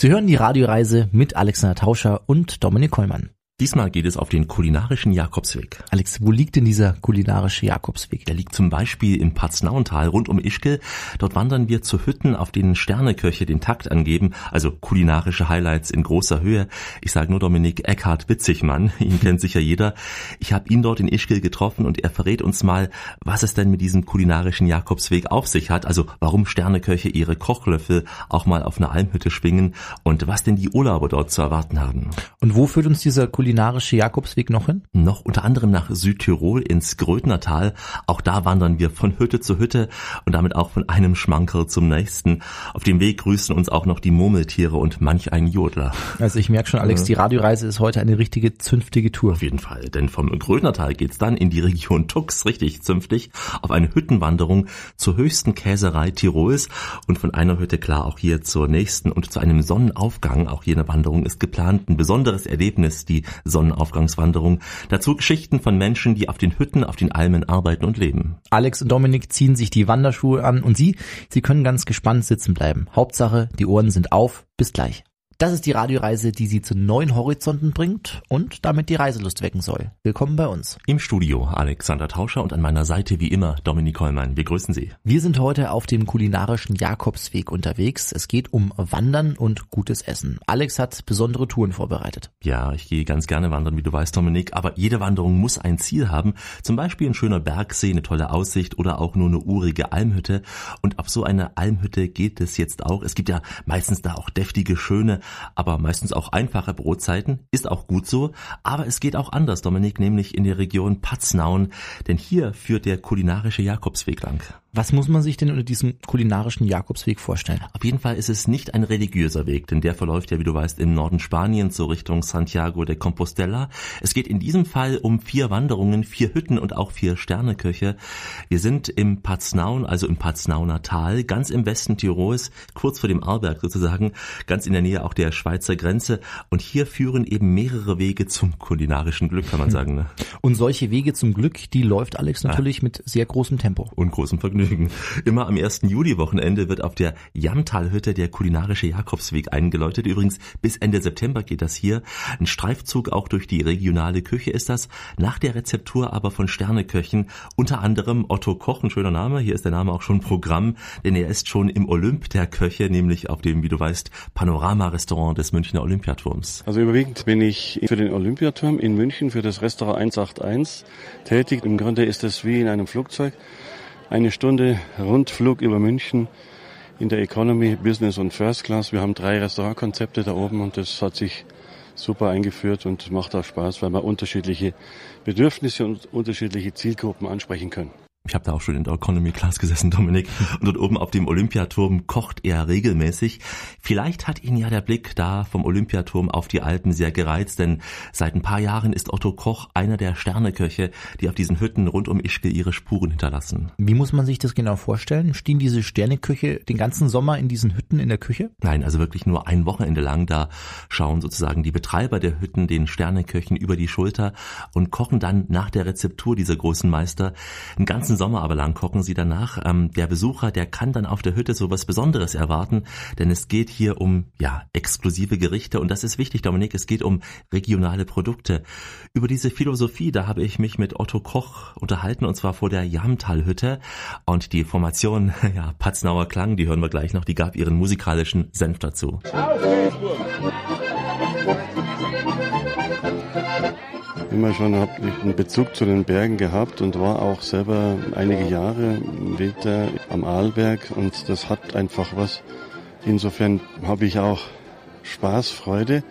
Sie hören die Radioreise mit Alexander Tauscher und Dominik Kollmann. Diesmal geht es auf den kulinarischen Jakobsweg. Alex, wo liegt denn dieser kulinarische Jakobsweg? Der liegt zum Beispiel im Paznauental rund um Ischgl. Dort wandern wir zu Hütten, auf denen Sterneköche den Takt angeben, also kulinarische Highlights in großer Höhe. Ich sage nur Dominik Eckhard Witzigmann, ihn kennt sicher jeder. Ich habe ihn dort in Ischgl getroffen und er verrät uns mal, was es denn mit diesem kulinarischen Jakobsweg auf sich hat, also warum Sterneköche ihre Kochlöffel auch mal auf einer Almhütte schwingen und was denn die Urlauber dort zu erwarten haben. Und wo führt uns dieser kulinarische Jakobsweg noch hin? Noch unter anderem nach Südtirol ins Grödnertal. Auch da wandern wir von Hütte zu Hütte und damit auch von einem Schmankerl zum nächsten. Auf dem Weg grüßen uns auch noch die Murmeltiere und manch ein Jodler. Also ich merke schon, Alex, die Radioreise ist heute eine richtige zünftige Tour. Auf jeden Fall, denn vom Grödnertal geht's dann in die Region Tux, richtig zünftig, auf eine Hüttenwanderung zur höchsten Käserei Tirols und von einer Hütte klar auch hier zur nächsten und zu einem Sonnenaufgang. Auch hier eine Wanderung ist geplant. Ein besonderes Erlebnis, die Sonnenaufgangswanderung. Dazu Geschichten von Menschen, die auf den Hütten, auf den Almen arbeiten und leben. Alex und Dominik ziehen sich die Wanderschuhe an und Sie, Sie können ganz gespannt sitzen bleiben. Hauptsache, die Ohren sind auf. Bis gleich. Das ist die Radioreise, die Sie zu neuen Horizonten bringt und damit die Reiselust wecken soll. Willkommen bei uns. Im Studio Alexander Tauscher und an meiner Seite wie immer Dominik Kollmann. Wir grüßen Sie. Wir sind heute auf dem kulinarischen Jakobsweg unterwegs. Es geht um Wandern und gutes Essen. Alex hat besondere Touren vorbereitet. Ja, ich gehe ganz gerne wandern, wie du weißt, Dominik, aber jede Wanderung muss ein Ziel haben. Zum Beispiel ein schöner Bergsee, eine tolle Aussicht oder auch nur eine urige Almhütte. Und auf so eine Almhütte geht es jetzt auch. Es gibt ja meistens da auch deftige, schöne, aber meistens auch einfache Brotzeiten, ist auch gut so, aber es geht auch anders, Dominik, nämlich in der Region Paznaun, denn hier führt der kulinarische Jakobsweg lang. Was muss man sich denn unter diesem kulinarischen Jakobsweg vorstellen? Auf jeden Fall ist es nicht ein religiöser Weg, denn der verläuft ja, wie du weißt, im Norden Spaniens so Richtung Santiago de Compostela. Es geht in diesem Fall um vier Wanderungen, vier Hütten und auch vier Sterneköche. Wir sind im Paznaun, also im Paznauner Tal, ganz im Westen Tirols, kurz vor dem Arlberg sozusagen, ganz in der Nähe auch der Schweizer Grenze. Und hier führen eben mehrere Wege zum kulinarischen Glück, kann man sagen. Ne? Und solche Wege zum Glück, die läuft Alex natürlich ja. mit sehr großem Tempo. Und großem Vergnügen. Vergnügen. Immer am 1. Juli-Wochenende wird auf der Jamtalhütte der kulinarische Jakobsweg eingeläutet. Übrigens, bis Ende September geht das hier. Ein Streifzug auch durch die regionale Küche ist das. Nach der Rezeptur aber von Sterneköchen. Unter anderem Otto Koch, ein schöner Name. Hier ist der Name auch schon Programm, denn er ist schon im Olymp der Köche, nämlich auf dem, wie du weißt, Panorama-Restaurant des Münchner Olympiaturms. Also überwiegend bin ich für den Olympiaturm in München, für das Restaurant 181 tätig. Im Grunde ist es wie in einem Flugzeug eine Stunde Rundflug über München in der Economy, Business und First Class. Wir haben drei Restaurantkonzepte da oben und das hat sich super eingeführt und macht auch Spaß, weil wir unterschiedliche Bedürfnisse und unterschiedliche Zielgruppen ansprechen können. Ich habe da auch schon in der Economy Class gesessen, Dominik. Und dort oben auf dem Olympiaturm kocht er regelmäßig. Vielleicht hat ihn ja der Blick da vom Olympiaturm auf die Alpen sehr gereizt, denn seit ein paar Jahren ist Otto Koch einer der Sterneköche, die auf diesen Hütten rund um Ischgl ihre Spuren hinterlassen. Wie muss man sich das genau vorstellen? Stehen diese Sterneköche den ganzen Sommer in diesen Hütten in der Küche? Nein, also wirklich nur ein Wochenende lang. Da schauen sozusagen die Betreiber der Hütten den Sterneköchen über die Schulter und kochen dann nach der Rezeptur dieser großen Meister einen ganzen ganzen Sommer aber lang kochen sie danach. Ähm, der Besucher, der kann dann auf der Hütte so was Besonderes erwarten, denn es geht hier um ja exklusive Gerichte und das ist wichtig, Dominik. Es geht um regionale Produkte. Über diese Philosophie, da habe ich mich mit Otto Koch unterhalten und zwar vor der Jamtal-Hütte und die Formation, ja Patznauer Klang, die hören wir gleich noch. Die gab ihren musikalischen Senf dazu. Auf Immer schon habe ich einen Bezug zu den Bergen gehabt und war auch selber einige Jahre Winter am Arlberg und das hat einfach was. Insofern habe ich auch Spaß, Freude.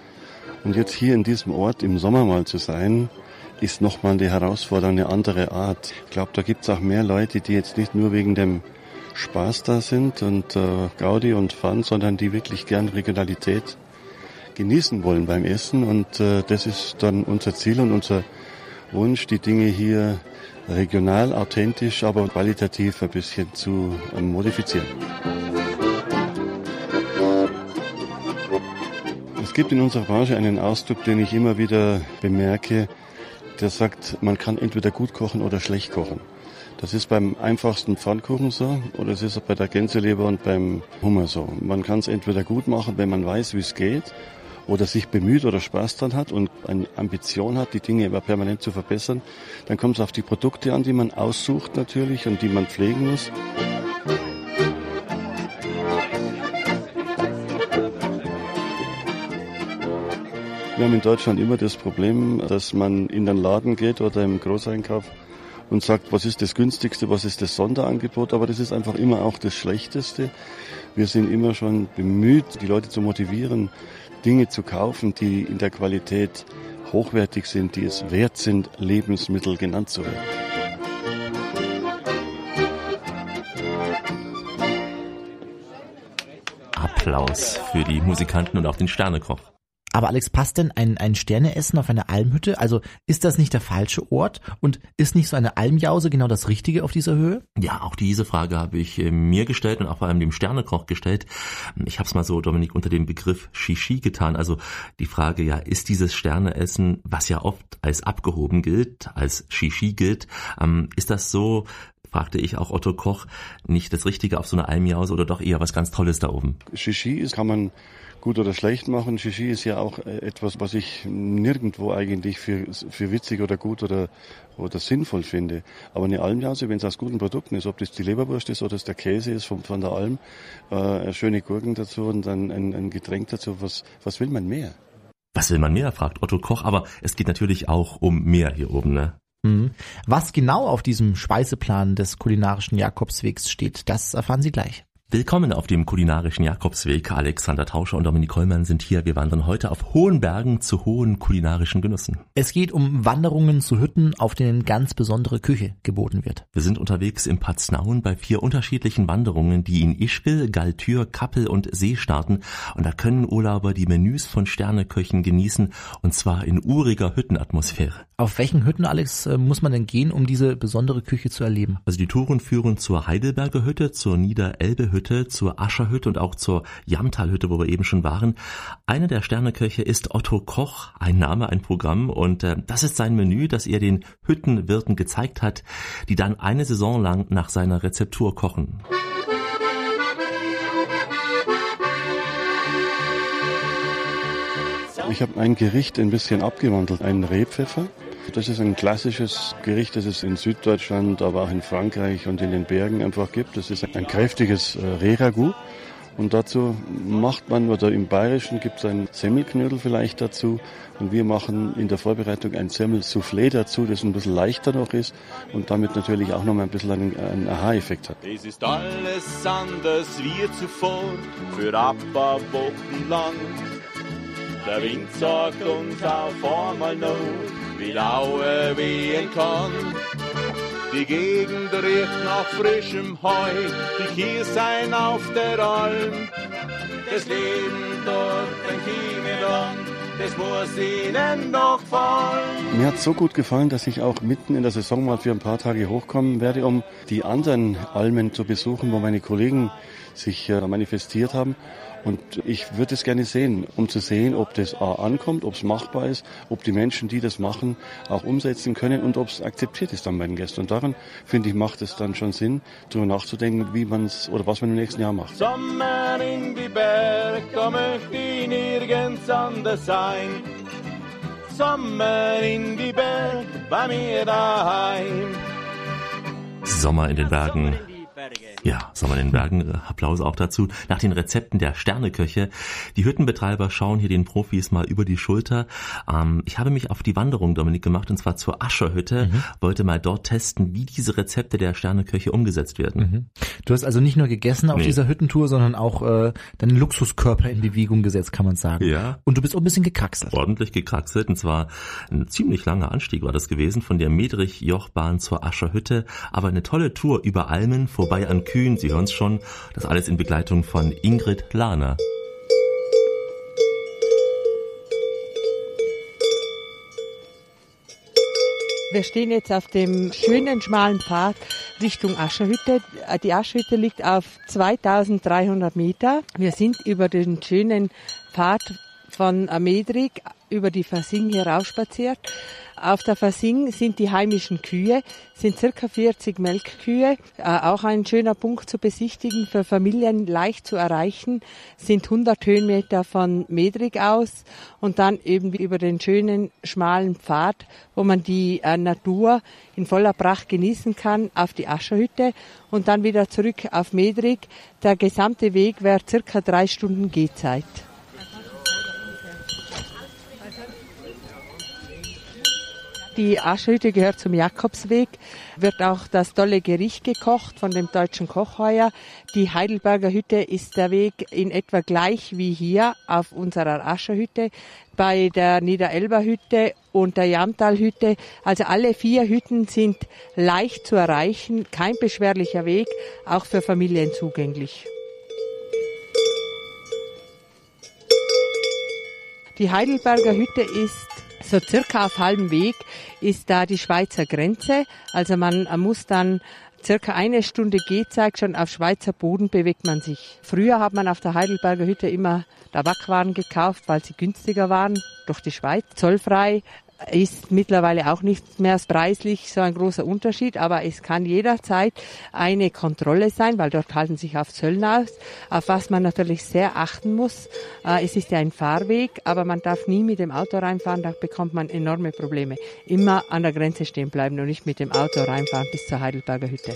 Und jetzt hier in diesem Ort im Sommer mal zu sein, ist nochmal die Herausforderung eine andere Art. Ich glaube, da gibt es auch mehr Leute, die jetzt nicht nur wegen dem Spaß da sind und äh, Gaudi und Fun, sondern die wirklich gern Regionalität genießen wollen beim Essen. Und äh, das ist dann unser Ziel und unser Wunsch, die Dinge hier regional, authentisch, aber qualitativ ein bisschen zu äh, modifizieren. Es gibt in unserer Branche einen Ausdruck, den ich immer wieder bemerke, der sagt, man kann entweder gut kochen oder schlecht kochen. Das ist beim einfachsten Pfannkuchen so oder es ist bei der Gänseleber und beim Hummer so. Man kann es entweder gut machen, wenn man weiß, wie es geht, oder sich bemüht oder Spaß dran hat und eine Ambition hat, die Dinge immer permanent zu verbessern. Dann kommt es auf die Produkte an, die man aussucht natürlich und die man pflegen muss. Wir haben in Deutschland immer das Problem, dass man in den Laden geht oder im Großeinkauf und sagt, was ist das günstigste, was ist das Sonderangebot, aber das ist einfach immer auch das Schlechteste. Wir sind immer schon bemüht, die Leute zu motivieren, Dinge zu kaufen, die in der Qualität hochwertig sind, die es wert sind, Lebensmittel genannt zu werden. Applaus für die Musikanten und auch den Sternekoch. Aber Alex, passt denn ein, ein Sterneessen auf eine Almhütte? Also ist das nicht der falsche Ort? Und ist nicht so eine Almjause genau das Richtige auf dieser Höhe? Ja, auch diese Frage habe ich äh, mir gestellt und auch vor allem dem Sternekoch gestellt. Ich habe es mal so, Dominik, unter dem Begriff Shishi getan. Also die Frage, ja, ist dieses Sterneessen, was ja oft als abgehoben gilt, als Shishi gilt, ähm, ist das so fragte ich auch Otto Koch, nicht das Richtige auf so eine Almjause oder doch eher was ganz Tolles da oben? Shishi ist, kann man gut oder schlecht machen. Shishi ist ja auch äh, etwas, was ich nirgendwo eigentlich für, für witzig oder gut oder, oder sinnvoll finde. Aber eine Almjause, wenn es aus guten Produkten ist, ob das die Leberwurst ist oder es der Käse ist von, von der Alm, äh, schöne Gurken dazu und dann ein, ein Getränk dazu, was, was will man mehr? Was will man mehr, fragt Otto Koch, aber es geht natürlich auch um mehr hier oben, ne? Mhm. Was genau auf diesem Speiseplan des kulinarischen Jakobswegs steht, das erfahren Sie gleich. Willkommen auf dem kulinarischen Jakobsweg. Alexander Tauscher und Dominik Kollmann sind hier. Wir wandern heute auf hohen Bergen zu hohen kulinarischen Genüssen. Es geht um Wanderungen zu Hütten, auf denen ganz besondere Küche geboten wird. Wir sind unterwegs im Paznaun bei vier unterschiedlichen Wanderungen, die in Ischgl, Galtür, Kappel und See starten. Und da können Urlauber die Menüs von Sterneköchen genießen, und zwar in uriger Hüttenatmosphäre. Auf welchen Hütten, Alex, äh, muss man denn gehen, um diese besondere Küche zu erleben? Also die Touren führen zur Heidelberger Hütte, zur Niederelbe Hütte, Hütte, zur Ascherhütte und auch zur Jamtalhütte, wo wir eben schon waren. Einer der Sterneköche ist Otto Koch, ein Name, ein Programm und äh, das ist sein Menü, das er den Hüttenwirten gezeigt hat, die dann eine Saison lang nach seiner Rezeptur kochen. Ich habe ein Gericht ein bisschen abgewandelt, einen Rehpfeffer. Das ist ein klassisches Gericht, das es in Süddeutschland, aber auch in Frankreich und in den Bergen einfach gibt. Das ist ein kräftiges äh, Rehragout. Und dazu macht man, oder im Bayerischen gibt es ein Semmelknödel vielleicht dazu. Und wir machen in der Vorbereitung ein Semmelsoufflé dazu, das ein bisschen leichter noch ist und damit natürlich auch noch mal ein bisschen einen, einen Aha-Effekt hat. Es ist alles anders wie zuvor, für ab paar Wochen lang. Der Wind sagt uns auf einmal noch, wie Laue wehen kann. Die Gegend riecht nach frischem Heu, die sein auf der Alm. Das Leben dort ein Chineland, das muss ihnen noch fallen. Mir hat so gut gefallen, dass ich auch mitten in der Saison mal für ein paar Tage hochkommen werde, um die anderen Almen zu besuchen, wo meine Kollegen sich äh, manifestiert haben. Und ich würde es gerne sehen, um zu sehen, ob das A ankommt, ob es machbar ist, ob die Menschen, die das machen, auch umsetzen können und ob es akzeptiert ist dann bei den Gästen. Und daran, finde ich, macht es dann schon Sinn, darüber nachzudenken, wie man es oder was man im nächsten Jahr macht. Sommer in die Berge, da möchte ich nirgends anders sein. Sommer in die Berge, bei mir daheim. Sommer in den Bergen. Ja, Sommer in den Bergen, Applaus auch dazu. Nach den Rezepten der Sterneköche. Die Hüttenbetreiber schauen hier den Profis mal über die Schulter. Ähm, ich habe mich auf die Wanderung, Dominik, gemacht und zwar zur Ascherhütte. Mhm. Wollte mal dort testen, wie diese Rezepte der Sterneköche umgesetzt werden. Mhm. Du hast also nicht nur gegessen auf nee. dieser Hüttentour, sondern auch äh, deinen Luxuskörper in Bewegung gesetzt, kann man sagen. Ja. Und du bist auch ein bisschen gekraxelt. Ordentlich gekraxelt und zwar ein ziemlich langer Anstieg war das gewesen von der Medrich-Jochbahn zur Ascherhütte. Aber eine tolle Tour über Almen vorbei an Kühen, Sie hören es schon, das alles in Begleitung von Ingrid Lahner. Wir stehen jetzt auf dem schönen schmalen Pfad Richtung Ascherhütte. Die Ascherhütte liegt auf 2300 Meter. Wir sind über den schönen Pfad von Medrig über die Fasing heraufspaziert. Auf der Fasing sind die heimischen Kühe, sind circa 40 Melkkühe. Äh, auch ein schöner Punkt zu besichtigen, für Familien leicht zu erreichen, sind 100 Höhenmeter von Medrig aus und dann eben über den schönen schmalen Pfad, wo man die äh, Natur in voller Pracht genießen kann, auf die Ascherhütte und dann wieder zurück auf Medrig. Der gesamte Weg wäre circa drei Stunden Gehzeit. Die Aschhütte gehört zum Jakobsweg, wird auch das tolle Gericht gekocht von dem deutschen Kochheuer. Die Heidelberger Hütte ist der Weg in etwa gleich wie hier auf unserer Ascherhütte, bei der Niederelber Hütte und der Jamtalhütte. Also alle vier Hütten sind leicht zu erreichen, kein beschwerlicher Weg, auch für Familien zugänglich. Die Heidelberger Hütte ist so circa auf halbem Weg ist da die Schweizer Grenze. Also man muss dann circa eine Stunde Gehzeit schon auf Schweizer Boden bewegt man sich. Früher hat man auf der Heidelberger Hütte immer Tabakwaren gekauft, weil sie günstiger waren durch die Schweiz, zollfrei ist mittlerweile auch nicht mehr preislich so ein großer Unterschied, aber es kann jederzeit eine Kontrolle sein, weil dort halten sich auf Zöllner aus, auf was man natürlich sehr achten muss. Äh, es ist ja ein Fahrweg, aber man darf nie mit dem Auto reinfahren, da bekommt man enorme Probleme. Immer an der Grenze stehen bleiben und nicht mit dem Auto reinfahren bis zur Heidelberger Hütte.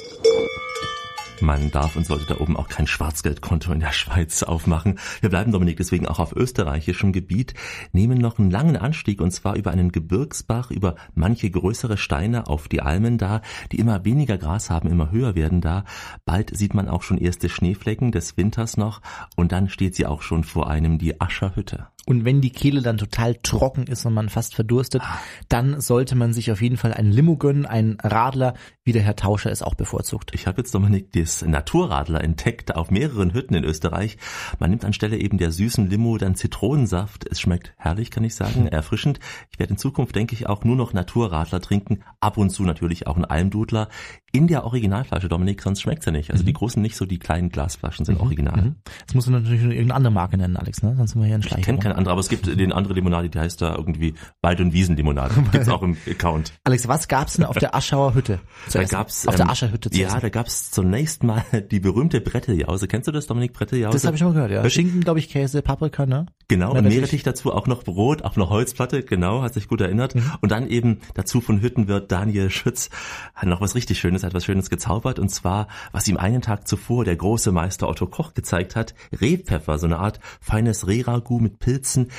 Man darf und sollte da oben auch kein Schwarzgeldkonto in der Schweiz aufmachen. Wir bleiben, Dominik, deswegen auch auf österreichischem Gebiet, nehmen noch einen langen Anstieg und zwar über einen Gebirgsbach, über manche größere Steine auf die Almen da, die immer weniger Gras haben, immer höher werden da. Bald sieht man auch schon erste Schneeflecken des Winters noch und dann steht sie auch schon vor einem die Ascherhütte. Und wenn die Kehle dann total trocken ist und man fast verdurstet, dann sollte man sich auf jeden Fall ein Limo gönnen, ein Radler, wie der Herr Tauscher es auch bevorzugt. Ich habe jetzt, Dominik, das Naturradler entdeckt auf mehreren Hütten in Österreich. Man nimmt anstelle eben der süßen Limo dann Zitronensaft. Es schmeckt herrlich, kann ich sagen, erfrischend. Ich werde in Zukunft, denke ich, auch nur noch Naturradler trinken. Ab und zu natürlich auch einen Almdudler. In der Originalflasche, Dominik, sonst schmeckt's ja nicht. Also mhm. die großen nicht so, die kleinen Glasflaschen sind mhm. original. Mhm. Jetzt musst du natürlich irgendeine andere Marke nennen, Alex, ne? Sonst sind wir hier ein Schleich. Keine andere, aber es gibt den andere Limonade, die heißt da irgendwie Wald- und Wiesenlimonade. Gibt's auch im Account. Alex, was gab's denn auf der Aschauer Hütte? Da gab's, auf der ähm, Ascherhütte zu Ja, essen? da gab's zunächst mal die berühmte Bretteljause. Kennst du das, Dominik Bretteljause? Das habe ich schon mal gehört, ja. Schinken, glaube ich, Käse, Paprika, ne? Genau, und Meerrettich dazu, auch noch Brot auf einer Holzplatte, genau, hat sich gut erinnert. Mhm. Und dann eben dazu von Hüttenwirt Daniel Schütz hat noch was richtig Schönes, hat was Schönes gezaubert und zwar, was ihm einen Tag zuvor der große Meister Otto Koch gezeigt hat, Rehpfeffer, so eine Art feines Rehragout mit Pilzen.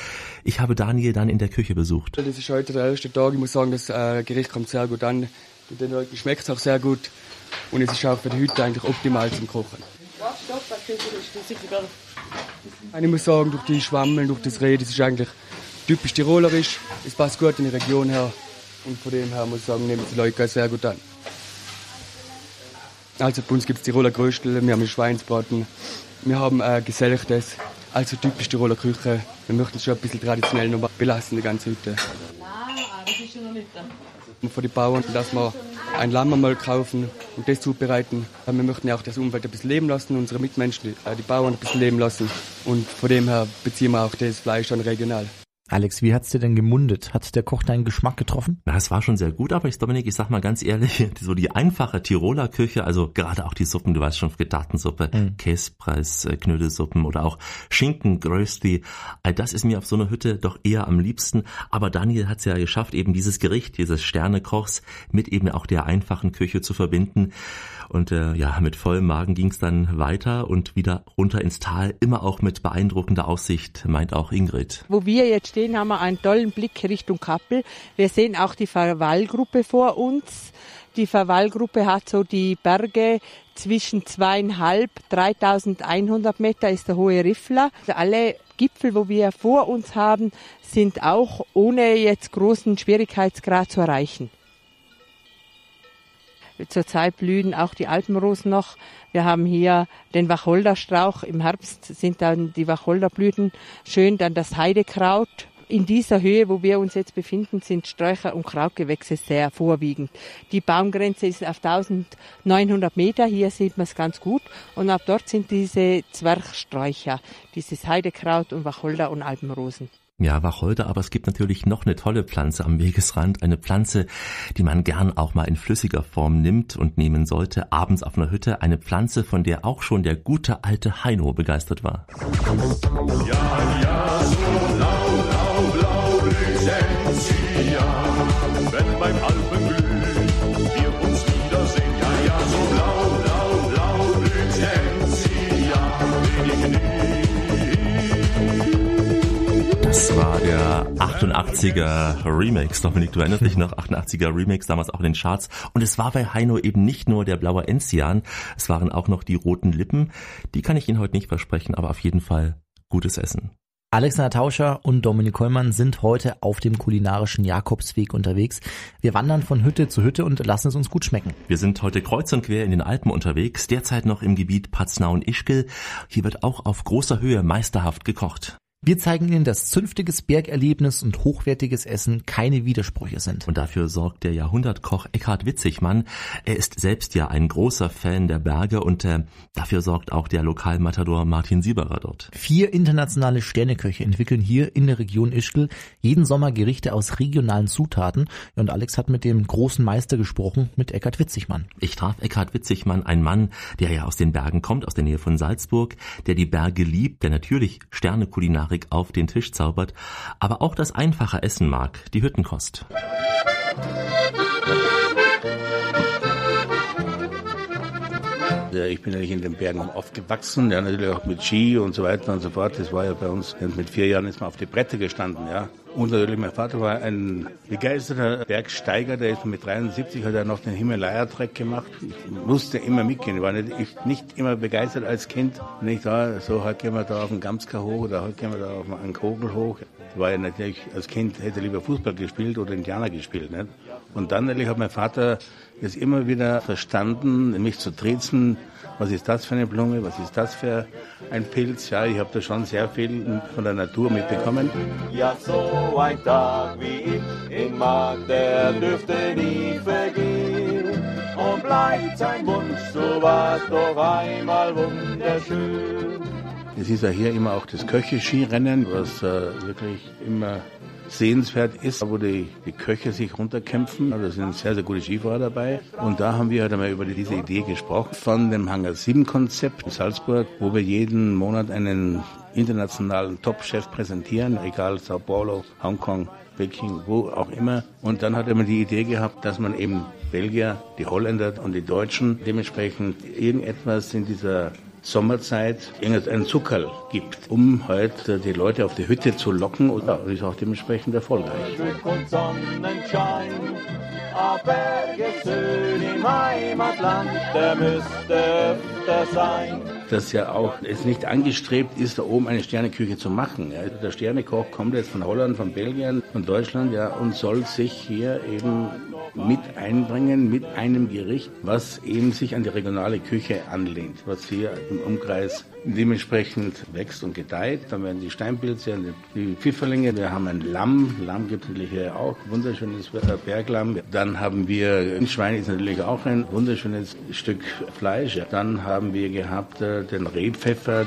Ich habe Daniel dann in der Küche besucht. Das ist heute der erste Tag. Ich muss sagen, das äh, Gericht kommt sehr gut an. Den Leuten schmeckt es auch sehr gut und es ist auch für die Hütte eigentlich optimal zum Kochen. Ich muss sagen, durch die Schwammeln, durch das Reh, das ist eigentlich typisch tirolerisch. Es passt gut in die Region her und von dem her muss ich sagen, nehmen die Leute sehr gut an. Also bei uns gibt es Tiroler Gröstel, wir haben Schweinsbraten, wir haben äh, Geselchtes, also typisch Tiroler Küche. Wir möchten es schon ein bisschen traditionell noch belassen, die ganze Hütte. Nein, das ist schon noch nicht da. Für die Bauern, dass wir ein Lamm einmal kaufen und das zubereiten. Wir möchten ja auch das Umwelt ein bisschen leben lassen, unsere Mitmenschen, äh, die Bauern ein bisschen leben lassen. Und von dem her beziehen wir auch das Fleisch dann regional. Alex, wie hat's dir denn gemundet? Hat der Koch deinen Geschmack getroffen? Na, es war schon sehr gut, aber ich, Dominik, ich sag mal ganz ehrlich, so die einfache Tiroler Küche, also gerade auch die Suppen, du weißt schon, Frittatensuppe, mhm. Käsepreis, äh, Knödelsuppen oder auch Schinken, Grösti, all das ist mir auf so einer Hütte doch eher am liebsten. Aber Daniel hat's ja geschafft, eben dieses Gericht, dieses Sternekochs mit eben auch der einfachen Küche zu verbinden. Und äh, ja, mit vollem Magen ging's dann weiter und wieder runter ins Tal, immer auch mit beeindruckender Aussicht, meint auch Ingrid. Wo wir jetzt stehen, haben wir einen tollen Blick Richtung Kappel. Wir sehen auch die Verwallgruppe vor uns. Die Verwallgruppe hat so die Berge zwischen zweieinhalb, 3100 Meter ist der hohe Riffler. Also alle Gipfel, wo wir vor uns haben, sind auch ohne jetzt großen Schwierigkeitsgrad zu erreichen. Zurzeit blühen auch die Alpenrosen noch. Wir haben hier den Wacholderstrauch. Im Herbst sind dann die Wacholderblüten schön, dann das Heidekraut In dieser Höhe, wo wir uns jetzt befinden, sind Sträucher und Krautgewächse sehr vorwiegend. Die Baumgrenze ist auf 1900 Meter. Hier sieht man es ganz gut. Und ab dort sind diese Zwerchsträucher, dieses Heidekraut und Wacholder und Alpenrosen. Ja, Wacholder, aber es gibt natürlich noch eine tolle Pflanze am Wegesrand. Eine Pflanze, die man gern auch mal in flüssiger Form nimmt und nehmen sollte, abends auf einer Hütte. Eine Pflanze, von der auch schon der gute alte Heino begeistert war. Ja, ja, so blau, blau, blau, wenn beim das war der 88er Remix. Dominik, du erinnerst dich noch? 88er Remix, damals auch in den Charts. Und es war bei Heino eben nicht nur der blaue Enzian, es waren auch noch die roten Lippen. Die kann ich Ihnen heute nicht versprechen, aber auf jeden Fall gutes Essen. Alexander Tauscher und Dominik Kollmann sind heute auf dem kulinarischen Jakobsweg unterwegs. Wir wandern von Hütte zu Hütte und lassen es uns gut schmecken. Wir sind heute kreuz und quer in den Alpen unterwegs, derzeit noch im Gebiet Paznau und Ischgl. Hier wird auch auf großer Höhe meisterhaft gekocht. Wir zeigen Ihnen, dass zünftiges Bergerlebnis und hochwertiges Essen keine Widersprüche sind. Und dafür sorgt der Jahrhundertkoch Eckhard Witzigmann. Er ist selbst ja ein großer Fan der Berge und äh, dafür sorgt auch der Lokalmatador Martin Sieberer dort. Vier internationale Sterneköche entwickeln hier in der Region Ischgl jeden Sommer Gerichte aus regionalen Zutaten. Und Alex hat mit dem großen Meister gesprochen, mit Eckhard Witzigmann. Ich traf Eckhard Witzigmann, ein Mann, der ja aus den Bergen kommt, aus der Nähe von Salzburg, der die Berge liebt, der natürlich Sternekulinarik Patrick auf den Tisch zaubert, aber auch das einfache Essen mag, die Hüttenkost. Ich bin eigentlich in den Bergen aufgewachsen, ja, natürlich auch mit Ski und so weiter und so fort. Das war ja bei uns, mit vier Jahren ist man auf die Bretter gestanden, ja. Und natürlich mein Vater war ein begeisterter Bergsteiger, der ist mit 73 hat er noch den Himalaya-Trek gemacht. Ich musste immer mitgehen. Ich war nicht, ich, nicht immer begeistert als Kind. Nicht da, so halt gehen wir da auf den Gamska hoch oder halt gehen wir da auf einen Kogel hoch. War ja natürlich, als Kind hätte lieber Fußball gespielt oder Indianer gespielt, nicht? Und dann natürlich hat mein Vater es immer wieder verstanden, mich zu triezen, was ist das für eine Blume, was ist das für ein Pilz. Ja, ich habe da schon sehr viel von der Natur mitbekommen. Ja, so ein Tag wie ich in Mag, der dürfte nie vergehen. Und bleibt sein Wunsch, so war doch einmal wunderschön. Es ist ja hier immer auch das Köche-Skirennen, was äh, wirklich immer sehenswert ist, wo die, die Köche sich runterkämpfen. Da sind sehr, sehr gute Skifahrer dabei. Und da haben wir halt einmal über diese Idee gesprochen von dem Hangar 7 Konzept in Salzburg, wo wir jeden Monat einen internationalen Top-Chef präsentieren, egal Sao Paulo, Hongkong, Peking, wo auch immer. Und dann hat er mir die Idee gehabt, dass man eben Belgier, die Holländer und die Deutschen dementsprechend irgendetwas in dieser Sommerzeit irgendeinen Zuckerl gibt, um halt äh, die Leute auf die Hütte zu locken und ja, ist auch dementsprechend erfolgreich. Berge im Heimatland, der müsste öfter sein. Dass ja auch es nicht angestrebt ist, da oben eine Sterneküche zu machen. Ja. Der Sternekoch kommt jetzt von Holland, von Belgien, von Deutschland ja, und soll sich hier eben mit einbringen mit einem Gericht, was eben sich an die regionale Küche anlehnt, was hier im Umkreis dementsprechend wächst und gedeiht. Dann werden die Steinpilze, die Pfifferlinge, wir haben ein Lamm, Lamm gibt es natürlich hier auch, wunderschönes Berglamm. Dann haben wir, ein Schwein ist natürlich auch ein wunderschönes Stück Fleisch. Dann haben wir gehabt äh, den Rehpfeffer.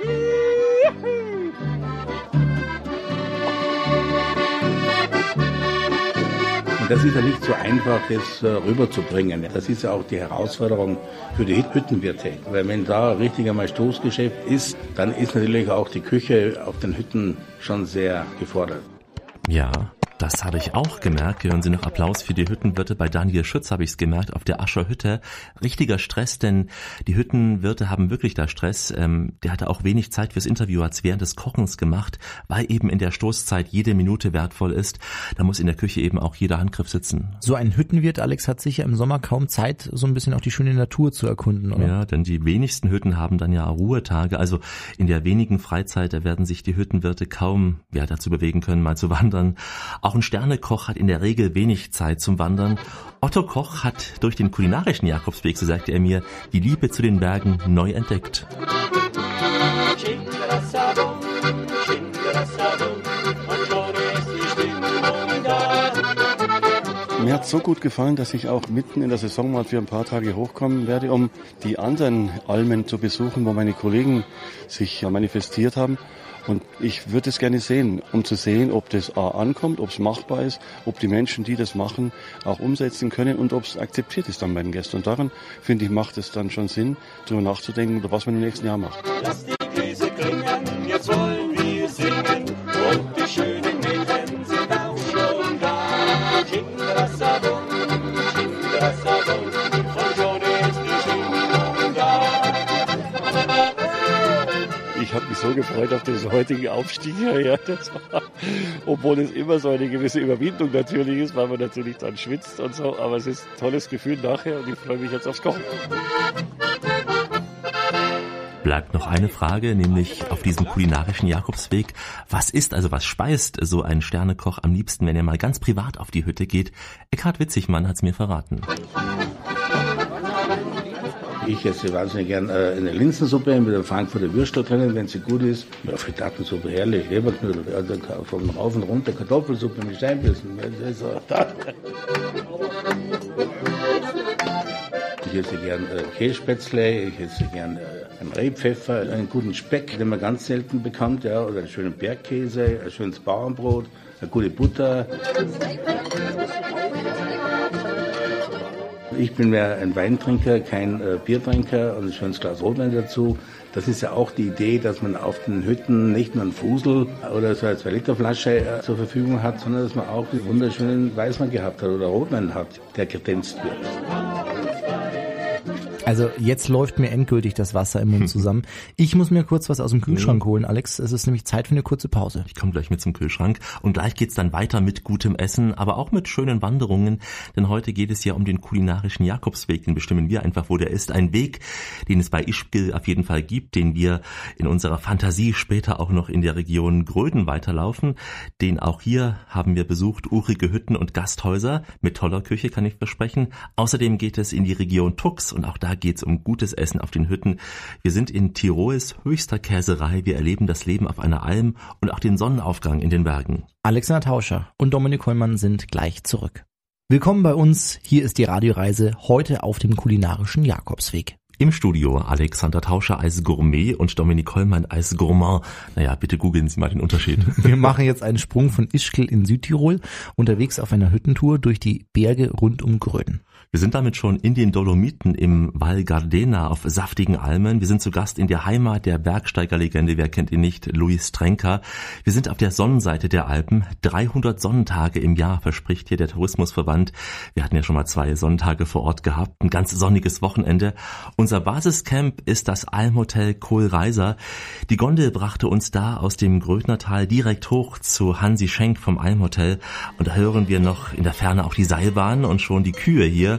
das ist ja nicht so einfach, das äh, rüberzubringen. Das ist ja auch die Herausforderung für die Hüttenwirte. Weil wenn da richtig einmal Stoßgeschäft ist, dann ist natürlich auch die Küche auf den Hütten schon sehr gefordert. Ja, das habe ich auch gemerkt. Hören Sie noch Applaus für die Hüttenwirte. Bei Daniel Schütz habe ich es gemerkt, auf der Ascher Hütte. Richtiger Stress, denn die Hüttenwirte haben wirklich da Stress. Ähm, der hatte auch wenig Zeit fürs Interview, hat während des Kochens gemacht, weil eben in der Stoßzeit jede Minute wertvoll ist. Da muss in der Küche eben auch jeder Handgriff sitzen. So ein Hüttenwirt, Alex, hat sicher im Sommer kaum Zeit, so ein bisschen auch die schöne Natur zu erkunden, oder? Ja, denn die wenigsten Hütten haben dann ja Ruhetage. Also in der wenigen Freizeit, da werden sich die Hüttenwirte kaum ja, dazu bewegen können, mal zu wandern. Auch ein Sternekoch hat in der Regel wenig Zeit zum Wandern. Otto Koch hat durch den kulinarischen Jakobsweg, so sagte er mir, die Liebe zu den Bergen neu entdeckt. Mir hat so gut gefallen, dass ich auch mitten in der Saison mal für ein paar Tage hochkommen werde, um die anderen Almen zu besuchen, wo meine Kollegen sich manifestiert haben. Und ich würde es gerne sehen, um zu sehen, ob das A ankommt, ob es machbar ist, ob die Menschen, die das machen, auch umsetzen können und ob es akzeptiert ist dann bei den Gästen. Und daran, finde ich, macht es dann schon Sinn, darüber nachzudenken, was man im nächsten Jahr macht. Lass die Käse habe mich so gefreut auf den heutigen Aufstieg. Ja, das war, obwohl es immer so eine gewisse Überwindung natürlich ist, weil man natürlich dann schwitzt und so. Aber es ist ein tolles Gefühl nachher und ich freue mich jetzt aufs Kochen. Bleibt noch eine Frage, nämlich auf diesem kulinarischen Jakobsweg. Was ist, also was speist so ein Sternekoch am liebsten, wenn er mal ganz privat auf die Hütte geht? Eckhard Witzigmann hat's mir verraten. Ich esse wahnsinnig gern äh, eine Linsensuppe mit der Frankfurter Würstel drinnen, wenn sie gut ist. Ja, Frittatensuppe, herrlich. Leberknödel, also von rauf und runter Kartoffelsuppe mit Steinbissen. Ich esse gern äh, Kässpätzle, ich esse gern äh, einen Rehpfeffer, einen guten Speck, den man ganz selten bekommt, ja, oder einen schönen Bergkäse, ein schönes Bauernbrot, eine gute Butter. Ich bin mehr ein Weintrinker, kein äh, Biertrinker und ein schönes Glas Rotwein dazu. Das ist ja auch die Idee, dass man auf den Hütten nicht nur einen Fusel oder so eine 2-Liter-Flasche äh, zur Verfügung hat, sondern dass man auch einen wunderschönen Weißwein gehabt hat oder Rotwein hat, der kredenzt wird. Also jetzt läuft mir endgültig das Wasser im Mund zusammen. Ich muss mir kurz was aus dem Kühlschrank holen, Alex. Es ist nämlich Zeit für eine kurze Pause. Ich komme gleich mit zum Kühlschrank und gleich geht's dann weiter mit gutem Essen, aber auch mit schönen Wanderungen, denn heute geht es ja um den kulinarischen Jakobsweg, den bestimmen wir einfach, wo der ist. Ein Weg, den es bei Ischgl auf jeden Fall gibt, den wir in unserer Fantasie später auch noch in der Region Gröden weiterlaufen. Den auch hier haben wir besucht, urige Hütten und Gasthäuser mit toller Küche, kann ich versprechen. Außerdem geht es in die Region Tux und auch da geht's um gutes Essen auf den Hütten. Wir sind in Tirols höchster Käserei. Wir erleben das Leben auf einer Alm und auch den Sonnenaufgang in den Bergen. Alexander Tauscher und Dominik Hollmann sind gleich zurück. Willkommen bei uns. Hier ist die Radioreise heute auf dem kulinarischen Jakobsweg. Im Studio Alexander Tauscher als Gourmet und Dominik Hollmann als Gourmand. Naja, bitte googeln Sie mal den Unterschied. Wir machen jetzt einen Sprung von Ischgl in Südtirol, unterwegs auf einer Hüttentour durch die Berge rund um Gröden. Wir sind damit schon in den Dolomiten im Val Gardena auf saftigen Almen. Wir sind zu Gast in der Heimat der Bergsteigerlegende, wer kennt ihn nicht, Luis Trenker. Wir sind auf der Sonnenseite der Alpen. 300 Sonnentage im Jahr verspricht hier der Tourismusverband. Wir hatten ja schon mal zwei Sonnentage vor Ort gehabt, ein ganz sonniges Wochenende. Unser Basiscamp ist das Almhotel Kohlreiser. Die Gondel brachte uns da aus dem Grödnertal direkt hoch zu Hansi Schenk vom Almhotel. Und da hören wir noch in der Ferne auch die Seilbahn und schon die Kühe hier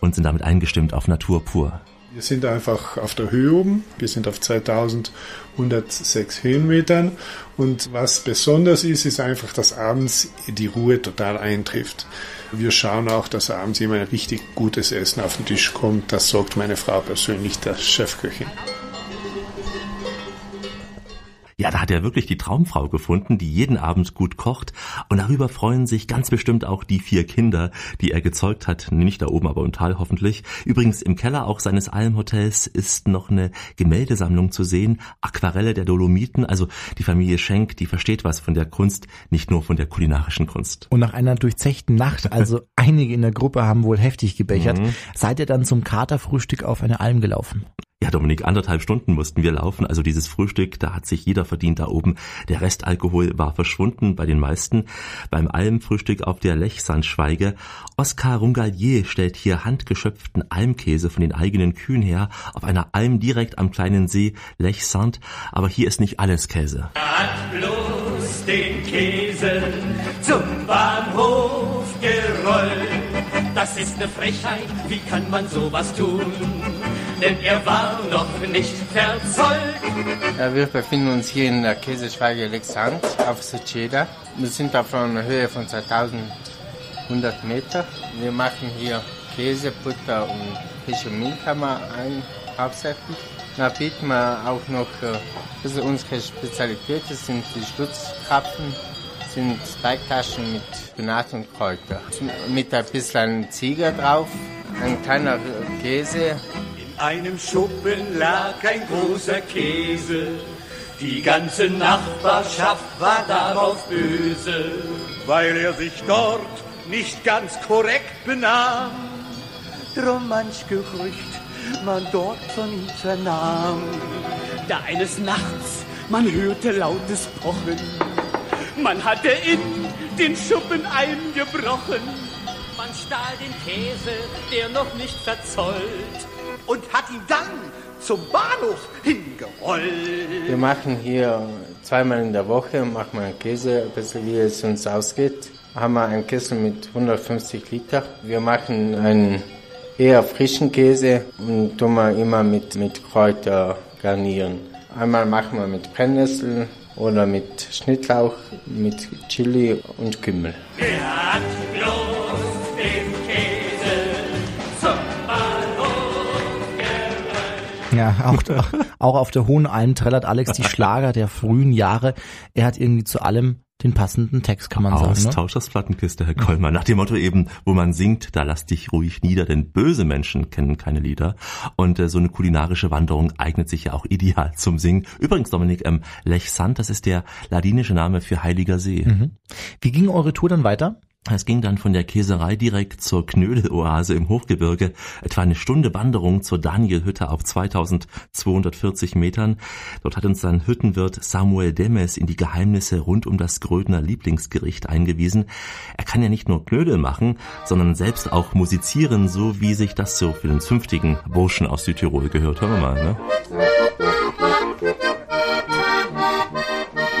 und sind damit eingestimmt auf Natur pur. Wir sind einfach auf der Höhe oben. Wir sind auf 2106 Höhenmetern. Und was besonders ist, ist einfach, dass abends die Ruhe total eintrifft. Wir schauen auch, dass abends immer ein richtig gutes Essen auf den Tisch kommt. Das sorgt meine Frau persönlich, der Chefköchin. Ja, da hat er wirklich die Traumfrau gefunden, die jeden Abend gut kocht. Und darüber freuen sich ganz bestimmt auch die vier Kinder, die er gezeugt hat. Nicht da oben, aber im Tal hoffentlich. Übrigens im Keller auch seines Almhotels ist noch eine Gemäldesammlung zu sehen. Aquarelle der Dolomiten. Also die Familie Schenk, die versteht was von der Kunst, nicht nur von der kulinarischen Kunst. Und nach einer durchzechten Nacht, also einige in der Gruppe haben wohl heftig gebechert, Mhm. seid ihr dann zum Katerfrühstück auf eine Alm gelaufen. Ja, Dominik, anderthalb Stunden mussten wir laufen. Also dieses Frühstück, da hat sich jeder verdient da oben. Der Restalkohol war verschwunden bei den meisten. Beim Almfrühstück auf der Lechsandschweige. Oskar Rungalier stellt hier handgeschöpften Almkäse von den eigenen Kühen her auf einer Alm direkt am kleinen See Lechsand. Aber hier ist nicht alles Käse. hat bloß den Käse zum Bahnhof gerollt. Das ist eine Frechheit, wie kann man sowas tun? Denn er war noch nicht verzollt. Ja, wir befinden uns hier in der Käseschweige Alexand auf Sucheda. Wir sind auf einer Höhe von 2100 Meter. Wir machen hier Käse, Butter und Fisch und Milch ein, hauptsächlich. Da bieten wir auch noch, ist unsere Spezialität, das sind die Stutzkrapfen, sind Teigtaschen mit Spinat und Kräuter. Mit ein bisschen Ziege drauf, ein kleiner Käse. In einem Schuppen lag ein großer Käse. Die ganze Nachbarschaft war darauf böse, weil er sich dort nicht ganz korrekt benahm. Drum manch Gerücht man dort von ihm vernahm. Da eines Nachts man hörte lautes Pochen, man hatte in den Schuppen eingebrochen. Man stahl den Käse, der noch nicht verzollt, und hat ihn dann zum Bahnhof hingerollt. Wir machen hier zweimal in der Woche, machen wir Käse, ein bisschen wie es uns ausgeht. Haben wir einen Kessel mit 150 Liter. Wir machen einen eher frischen Käse und tun wir immer mit, mit Kräuter garnieren. Einmal machen wir mit Brennnessel oder mit Schnittlauch, mit Chili und Kümmel. Er Ja, auch, auch auf der Hohen Alm trällert Alex die Schlager der frühen Jahre. Er hat irgendwie zu allem den passenden Text, kann man Austausch sagen. das Plattenkiste, Herr Kollmann. Nach dem Motto eben, wo man singt, da lass dich ruhig nieder, denn böse Menschen kennen keine Lieder. Und äh, so eine kulinarische Wanderung eignet sich ja auch ideal zum Singen. Übrigens, Dominik, ähm, Lech Sand, das ist der ladinische Name für Heiliger See. Ne? Mhm. Wie ging eure Tour dann weiter? Es ging dann von der Käserei direkt zur Knödeloase im Hochgebirge, etwa eine Stunde Wanderung zur Danielhütte auf 2240 Metern. Dort hat uns dann Hüttenwirt Samuel Demes in die Geheimnisse rund um das Grödner Lieblingsgericht eingewiesen. Er kann ja nicht nur Knödel machen, sondern selbst auch musizieren, so wie sich das so für den zünftigen Burschen aus Südtirol gehört. Hören wir mal, ne?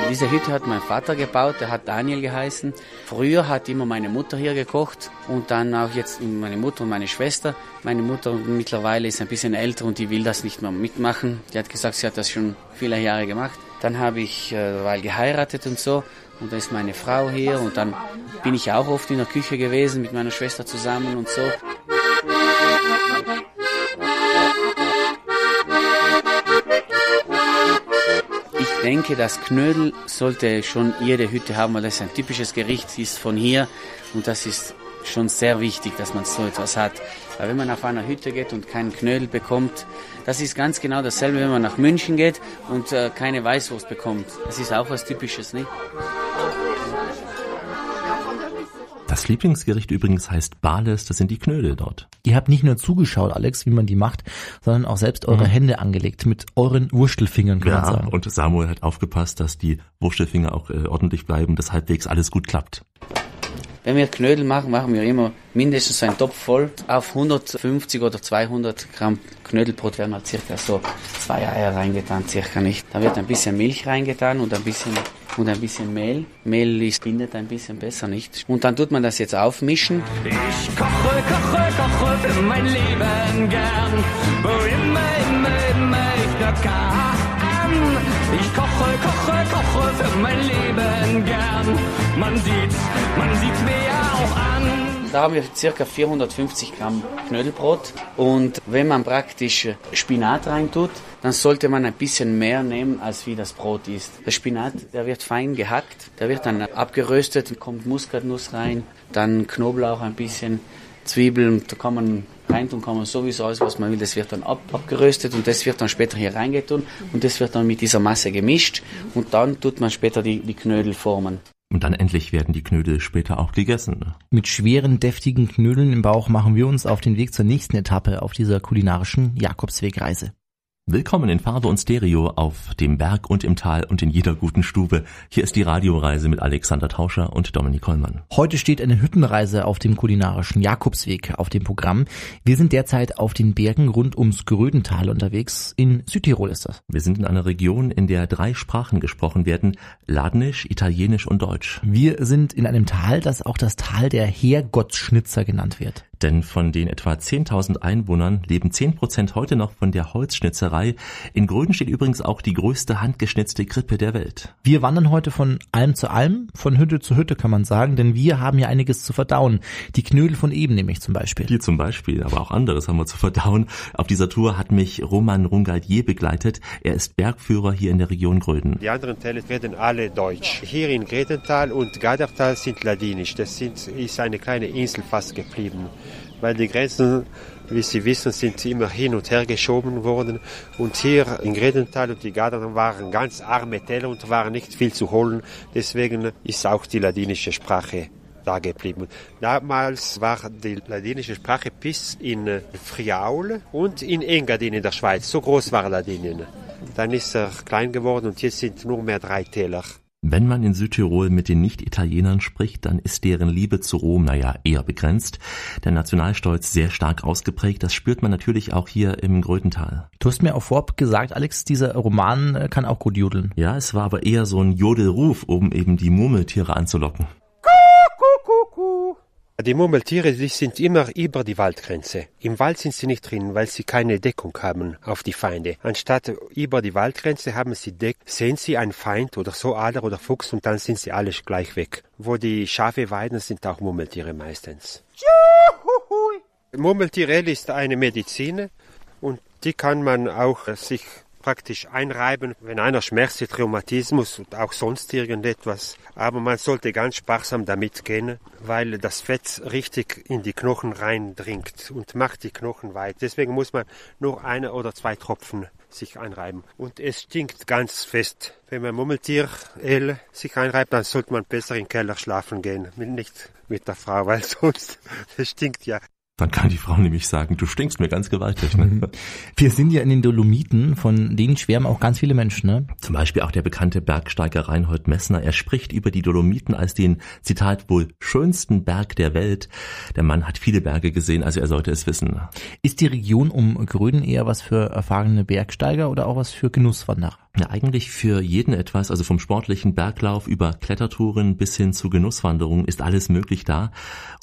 Diese Hütte hat mein Vater gebaut, der hat Daniel geheißen. Früher hat immer meine Mutter hier gekocht und dann auch jetzt meine Mutter und meine Schwester. Meine Mutter mittlerweile ist ein bisschen älter und die will das nicht mehr mitmachen. Die hat gesagt, sie hat das schon viele Jahre gemacht. Dann habe ich äh, geheiratet und so und da ist meine Frau hier und dann bin ich auch oft in der Küche gewesen mit meiner Schwester zusammen und so. Denke, das Knödel sollte schon jede Hütte haben, weil das ein typisches Gericht ist von hier und das ist schon sehr wichtig, dass man so etwas hat. Weil wenn man auf einer Hütte geht und keinen Knödel bekommt, das ist ganz genau dasselbe, wenn man nach München geht und äh, keine Weißwurst bekommt. Das ist auch was Typisches, nicht? Das Lieblingsgericht übrigens heißt Bales, das sind die Knödel dort. Ihr habt nicht nur zugeschaut, Alex, wie man die macht, sondern auch selbst eure Mhm. Hände angelegt mit euren Wurstelfingern, kann man Ja, sagen. und Samuel hat aufgepasst, dass die Wurstelfinger auch äh, ordentlich bleiben, dass halbwegs alles gut klappt. Wenn wir Knödel machen, machen wir immer mindestens einen Topf voll. Auf 150 oder 200 Gramm Knödelbrot werden halt circa so zwei Eier reingetan, circa nicht. Da wird ein bisschen Milch reingetan und ein bisschen und ein bisschen Mehl. Mehl ist, bindet ein bisschen besser, nicht? Und dann tut man das jetzt aufmischen. Ich koche, koche, koche für mein Leben gern, wo immer, immer, immer ich nur kann. Ich koche, koche, koche für mein Leben gern. Man sieht's, man sieht's mir ja auch an. Da haben wir circa 450 Gramm Knödelbrot und wenn man praktisch Spinat reintut, dann sollte man ein bisschen mehr nehmen, als wie das Brot ist. Der Spinat, der wird fein gehackt, der wird dann abgeröstet, kommt Muskatnuss rein, dann Knoblauch ein bisschen, Zwiebeln, da kann man reintun, kann man sowieso alles, was man will, das wird dann ab, abgeröstet und das wird dann später hier reingetun und das wird dann mit dieser Masse gemischt und dann tut man später die, die Knödel formen. Und dann endlich werden die Knödel später auch gegessen. ne? Mit schweren, deftigen Knödeln im Bauch machen wir uns auf den Weg zur nächsten Etappe auf dieser kulinarischen Jakobswegreise. Willkommen in Farbe und Stereo auf dem Berg und im Tal und in jeder guten Stube. Hier ist die Radioreise mit Alexander Tauscher und Dominik Kollmann. Heute steht eine Hüttenreise auf dem kulinarischen Jakobsweg auf dem Programm. Wir sind derzeit auf den Bergen rund ums Grödental unterwegs. In Südtirol ist das. Wir sind in einer Region, in der drei Sprachen gesprochen werden, Ladinisch, Italienisch und Deutsch. Wir sind in einem Tal, das auch das Tal der Herrgottsschnitzer genannt wird. Denn von den etwa 10.000 Einwohnern leben 10 Prozent heute noch von der Holzschnitzerei. In Gröden steht übrigens auch die größte handgeschnitzte Krippe der Welt. Wir wandern heute von Alm zu Alm, von Hütte zu Hütte kann man sagen, denn wir haben ja einiges zu verdauen. Die Knödel von eben nämlich zum Beispiel. Die zum Beispiel, aber auch anderes haben wir zu verdauen. Auf dieser Tour hat mich Roman Rungaldier begleitet. Er ist Bergführer hier in der Region Gröden. Die anderen Teile reden alle Deutsch. Hier in Gredental und Gadertal sind Ladinisch. Das sind, ist eine kleine Insel fast geblieben weil die Grenzen, wie Sie wissen, sind immer hin und her geschoben worden. Und hier in Gredental und die Gadern waren ganz arme Täler und waren nicht viel zu holen. Deswegen ist auch die ladinische Sprache da geblieben. Damals war die ladinische Sprache bis in Friaul und in Engadin in der Schweiz. So groß war Ladinien. Dann ist er klein geworden und jetzt sind nur mehr drei Täler. Wenn man in Südtirol mit den Nicht-Italienern spricht, dann ist deren Liebe zu Rom, naja, eher begrenzt. Der Nationalstolz sehr stark ausgeprägt. Das spürt man natürlich auch hier im Grötental. Du hast mir auch vorab gesagt, Alex, dieser Roman äh, kann auch gut jodeln. Ja, es war aber eher so ein Jodelruf, um eben die Murmeltiere anzulocken. Die Murmeltiere, die sind immer über die Waldgrenze. Im Wald sind sie nicht drin, weil sie keine Deckung haben auf die Feinde. Anstatt über die Waldgrenze haben sie Deck, sehen sie einen Feind oder so Ader oder Fuchs und dann sind sie alle gleich weg. Wo die Schafe weiden, sind auch Murmeltiere meistens. Murmeltiere ist eine Medizin und die kann man auch sich praktisch einreiben, wenn einer Schmerz hat, Rheumatismus und auch sonst irgendetwas. Aber man sollte ganz sparsam damit gehen, weil das Fett richtig in die Knochen reindringt und macht die Knochen weit. Deswegen muss man nur eine oder zwei Tropfen sich einreiben. Und es stinkt ganz fest. Wenn man Murmeltieröl sich einreibt, dann sollte man besser im Keller schlafen gehen. Nicht mit der Frau, weil sonst, es stinkt ja. Dann kann die Frau nämlich sagen, du stinkst mir ganz gewaltig. Ne? Wir sind ja in den Dolomiten, von denen schwärmen auch ganz viele Menschen. Ne? Zum Beispiel auch der bekannte Bergsteiger Reinhold Messner. Er spricht über die Dolomiten als den, Zitat, wohl schönsten Berg der Welt. Der Mann hat viele Berge gesehen, also er sollte es wissen. Ist die Region um Gröden eher was für erfahrene Bergsteiger oder auch was für Genusswanderer? Ja, eigentlich für jeden etwas, also vom sportlichen Berglauf über Klettertouren bis hin zu Genusswanderungen ist alles möglich da.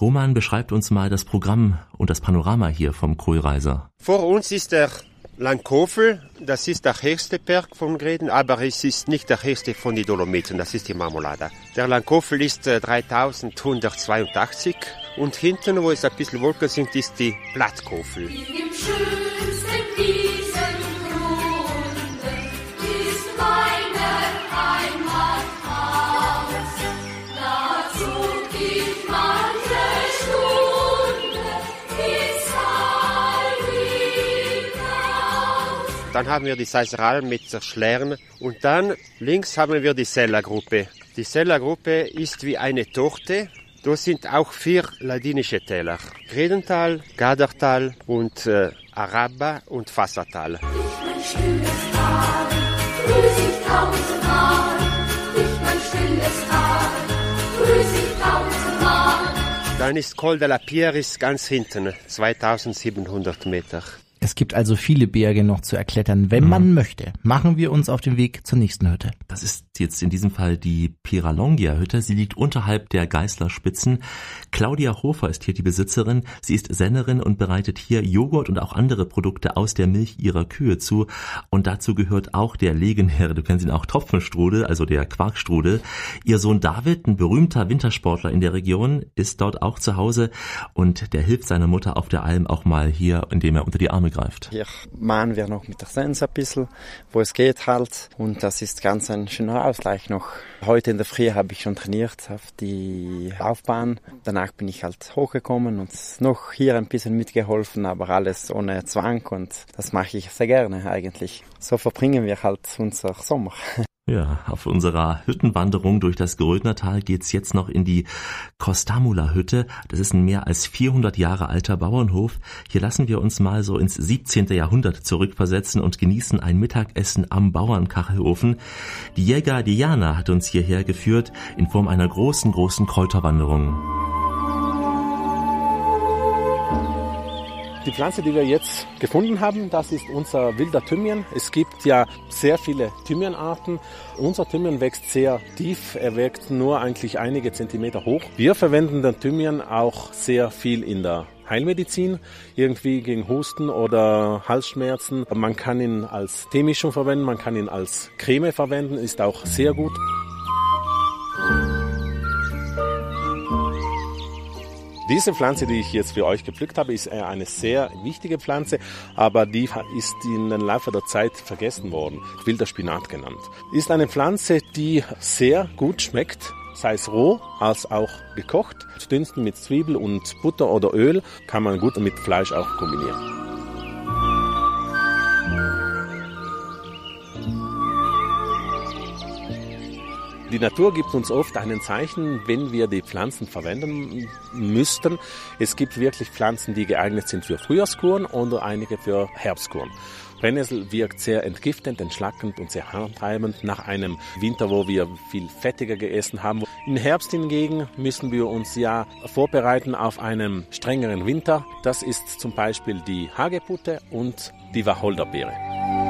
Roman beschreibt uns mal das Programm und das Panorama hier vom Kohlreiser. Vor uns ist der Lankofel, das ist der höchste Berg von Greden, aber es ist nicht der höchste von den Dolomiten, das ist die Marmolada. Der Lankofel ist äh, 3182 und hinten, wo es ein bisschen Wolken sind, ist die Plattkofel. Dann haben wir die Seiseral mit der Schlern und dann links haben wir die Sellergruppe. Die Sellergruppe ist wie eine Torte. Da sind auch vier ladinische Täler. Gredental, Gadertal und äh, Araba und Fassatal. Dann ist Col de la Pierre ist ganz hinten, 2700 Meter. Es gibt also viele Berge noch zu erklettern. Wenn mhm. man möchte, machen wir uns auf den Weg zur nächsten Hütte. Das ist jetzt in diesem Fall die Piralongia-Hütte. Sie liegt unterhalb der Geißlerspitzen. Claudia Hofer ist hier die Besitzerin. Sie ist Sennerin und bereitet hier Joghurt und auch andere Produkte aus der Milch ihrer Kühe zu. Und dazu gehört auch der legendäre, du kennst ihn auch, Topfenstrudel, also der Quarkstrudel. Ihr Sohn David, ein berühmter Wintersportler in der Region, ist dort auch zu Hause und der hilft seiner Mutter auf der Alm auch mal hier, indem er unter die Arme greift. Hier mahnen wir noch mit der Sense ein bisschen, wo es geht halt. Und das ist ganz ein schöner Ausgleich noch. Heute in der Früh habe ich schon trainiert auf die Laufbahn. Danach bin ich halt hochgekommen und noch hier ein bisschen mitgeholfen, aber alles ohne Zwang und das mache ich sehr gerne eigentlich. So verbringen wir halt unser Sommer. Ja, auf unserer Hüttenwanderung durch das Grödnertal geht's jetzt noch in die Kostamula-Hütte. Das ist ein mehr als 400 Jahre alter Bauernhof. Hier lassen wir uns mal so ins 17. Jahrhundert zurückversetzen und genießen ein Mittagessen am Bauernkachelofen. Die Jäger Diana hat uns hierher geführt in Form einer großen, großen Kräuterwanderung. Die Pflanze, die wir jetzt gefunden haben, das ist unser wilder Thymian. Es gibt ja sehr viele Thymianarten. Unser Thymian wächst sehr tief. Er wächst nur eigentlich einige Zentimeter hoch. Wir verwenden den Thymian auch sehr viel in der Heilmedizin, irgendwie gegen Husten oder Halsschmerzen. Man kann ihn als Teemischung verwenden, man kann ihn als Creme verwenden, ist auch sehr gut. Diese Pflanze, die ich jetzt für euch gepflückt habe, ist eine sehr wichtige Pflanze, aber die ist in den Laufe der Zeit vergessen worden. Wilder Spinat genannt. Ist eine Pflanze, die sehr gut schmeckt, sei es roh als auch gekocht. Dünsten mit Zwiebel und Butter oder Öl kann man gut mit Fleisch auch kombinieren. Die Natur gibt uns oft ein Zeichen, wenn wir die Pflanzen verwenden müssten. Es gibt wirklich Pflanzen, die geeignet sind für Frühjahrskuren oder einige für Herbstkuren. Brennnessel wirkt sehr entgiftend, entschlackend und sehr harntreibend nach einem Winter, wo wir viel fettiger gegessen haben. Im Herbst hingegen müssen wir uns ja vorbereiten auf einen strengeren Winter. Das ist zum Beispiel die Hagebutte und die Wacholderbeere.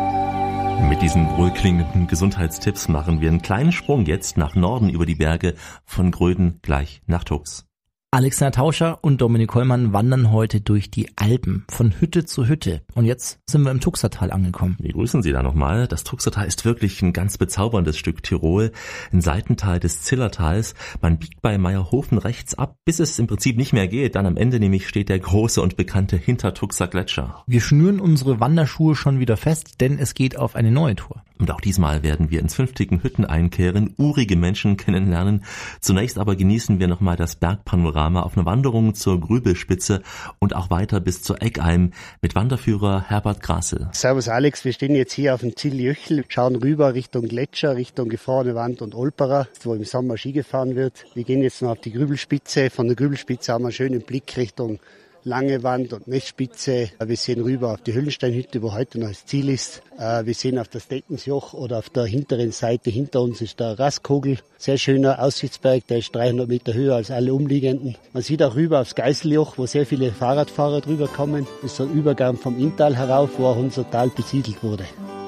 Mit diesen wohlklingenden Gesundheitstipps machen wir einen kleinen Sprung jetzt nach Norden über die Berge von Gröden gleich nach Tux. Alexander Tauscher und Dominik Hollmann wandern heute durch die Alpen von Hütte zu Hütte. Und jetzt sind wir im Tuxertal angekommen. Wir grüßen Sie da nochmal. Das Tuxertal ist wirklich ein ganz bezauberndes Stück Tirol, ein Seitental des Zillertals. Man biegt bei Meierhofen rechts ab, bis es im Prinzip nicht mehr geht. Dann am Ende nämlich steht der große und bekannte Hintertuxer Gletscher. Wir schnüren unsere Wanderschuhe schon wieder fest, denn es geht auf eine neue Tour. Und auch diesmal werden wir ins fünftigen Hütten einkehren, urige Menschen kennenlernen. Zunächst aber genießen wir nochmal das Bergpanorama auf einer Wanderung zur Grübelspitze und auch weiter bis zur Eckalm mit Wanderführer Herbert Grasel. Servus Alex, wir stehen jetzt hier auf dem Zilljöchel, schauen rüber Richtung Gletscher, Richtung Gefrorene Wand und Olperer, wo im Sommer Ski gefahren wird. Wir gehen jetzt noch auf die Grübelspitze. Von der Grübelspitze haben wir einen schönen Blick Richtung lange Wand und Nestspitze. Wir sehen rüber auf die Höllensteinhütte, wo heute noch das Ziel ist. Äh, wir sehen auf das Deckensjoch oder auf der hinteren Seite hinter uns ist der Rastkogel. Sehr schöner Aussichtsberg, der ist 300 Meter höher als alle umliegenden. Man sieht auch rüber aufs Geiseljoch, wo sehr viele Fahrradfahrer drüber kommen. Das ist so ein Übergang vom Inntal herauf, wo auch unser Tal besiedelt wurde.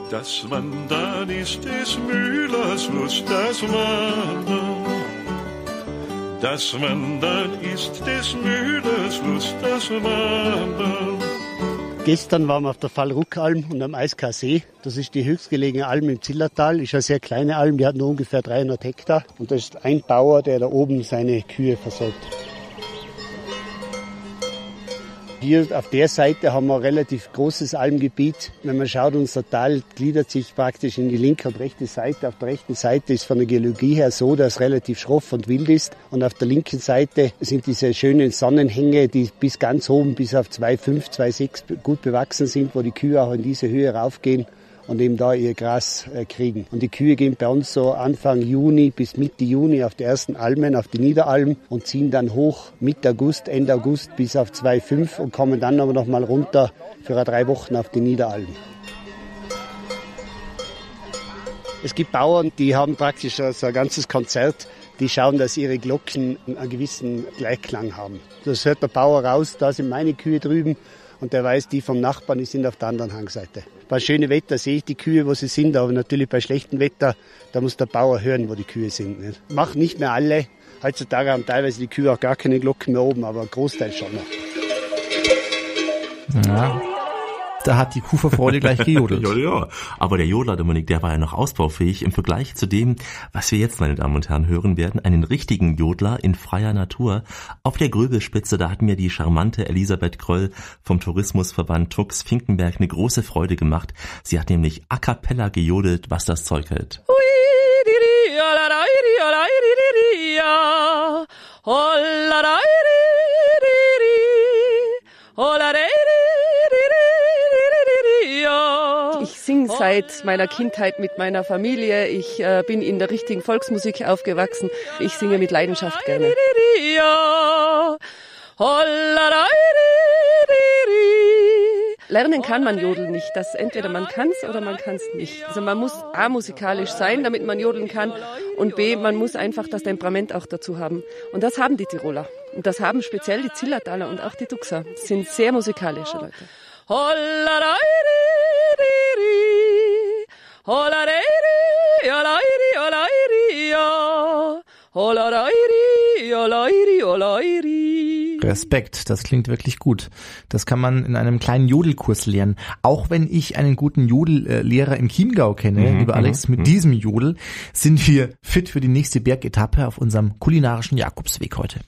Das Wandern ist des Müllers Lust, das Wandern. Das Wandern ist des Müllers Lust, das Wandern. Gestern waren wir auf der Fallruckalm und am Eiskar See. Das ist die höchstgelegene Alm im Zillertal. Ist eine sehr kleine Alm, die hat nur ungefähr 300 Hektar. Und da ist ein Bauer, der da oben seine Kühe versorgt. Hier auf der Seite haben wir ein relativ großes Almgebiet. Wenn man schaut, unser Tal gliedert sich praktisch in die linke und rechte Seite. Auf der rechten Seite ist von der Geologie her so, dass es relativ schroff und wild ist. Und auf der linken Seite sind diese schönen Sonnenhänge, die bis ganz oben, bis auf 2,5, 2,6 gut bewachsen sind, wo die Kühe auch in diese Höhe raufgehen und eben da ihr Gras äh, kriegen. Und die Kühe gehen bei uns so Anfang Juni bis Mitte Juni auf die ersten Almen, auf die Niederalm und ziehen dann hoch Mitte August, Ende August bis auf 2,5 und kommen dann aber noch mal runter für drei Wochen auf die Niederalm. Es gibt Bauern, die haben praktisch so ein ganzes Konzert die schauen, dass ihre Glocken einen gewissen Gleichklang haben. Das hört der Bauer raus, da sind meine Kühe drüben und der weiß, die vom Nachbarn, die sind auf der anderen Hangseite. Bei schönem Wetter sehe ich die Kühe, wo sie sind, aber natürlich bei schlechtem Wetter, da muss der Bauer hören, wo die Kühe sind. Nicht? Machen nicht mehr alle. Heutzutage haben teilweise die Kühe auch gar keine Glocken mehr oben, aber ein Großteil schon noch. Ja, da hat die Kuh vor Freude gleich gejodelt. ja, ja. Aber der Jodler, Dominik, der war ja noch ausbaufähig im Vergleich zu dem, was wir jetzt, meine Damen und Herren, hören werden. Einen richtigen Jodler in freier Natur. Auf der Gröbelspitze, da hat mir die charmante Elisabeth Kröll vom Tourismusverband Tux Finkenberg eine große Freude gemacht. Sie hat nämlich a cappella gejodelt, was das Zeug hält. Ich singe seit meiner Kindheit mit meiner Familie. Ich äh, bin in der richtigen Volksmusik aufgewachsen. Ich singe mit Leidenschaft gerne. Lernen kann man Jodeln nicht. Das entweder man kann es oder man kann es nicht. Also man muss A musikalisch sein, damit man jodeln kann und B man muss einfach das Temperament auch dazu haben. Und das haben die Tiroler. Und das haben speziell die Zillertaler und auch die Tuxer. Das sind sehr musikalische Leute. Respekt, das klingt wirklich gut. Das kann man in einem kleinen Jodelkurs lernen. Auch wenn ich einen guten Jodellehrer im Chiemgau kenne, Mhm, lieber Alex, mhm, mit mhm. diesem Jodel sind wir fit für die nächste Bergetappe auf unserem kulinarischen Jakobsweg heute.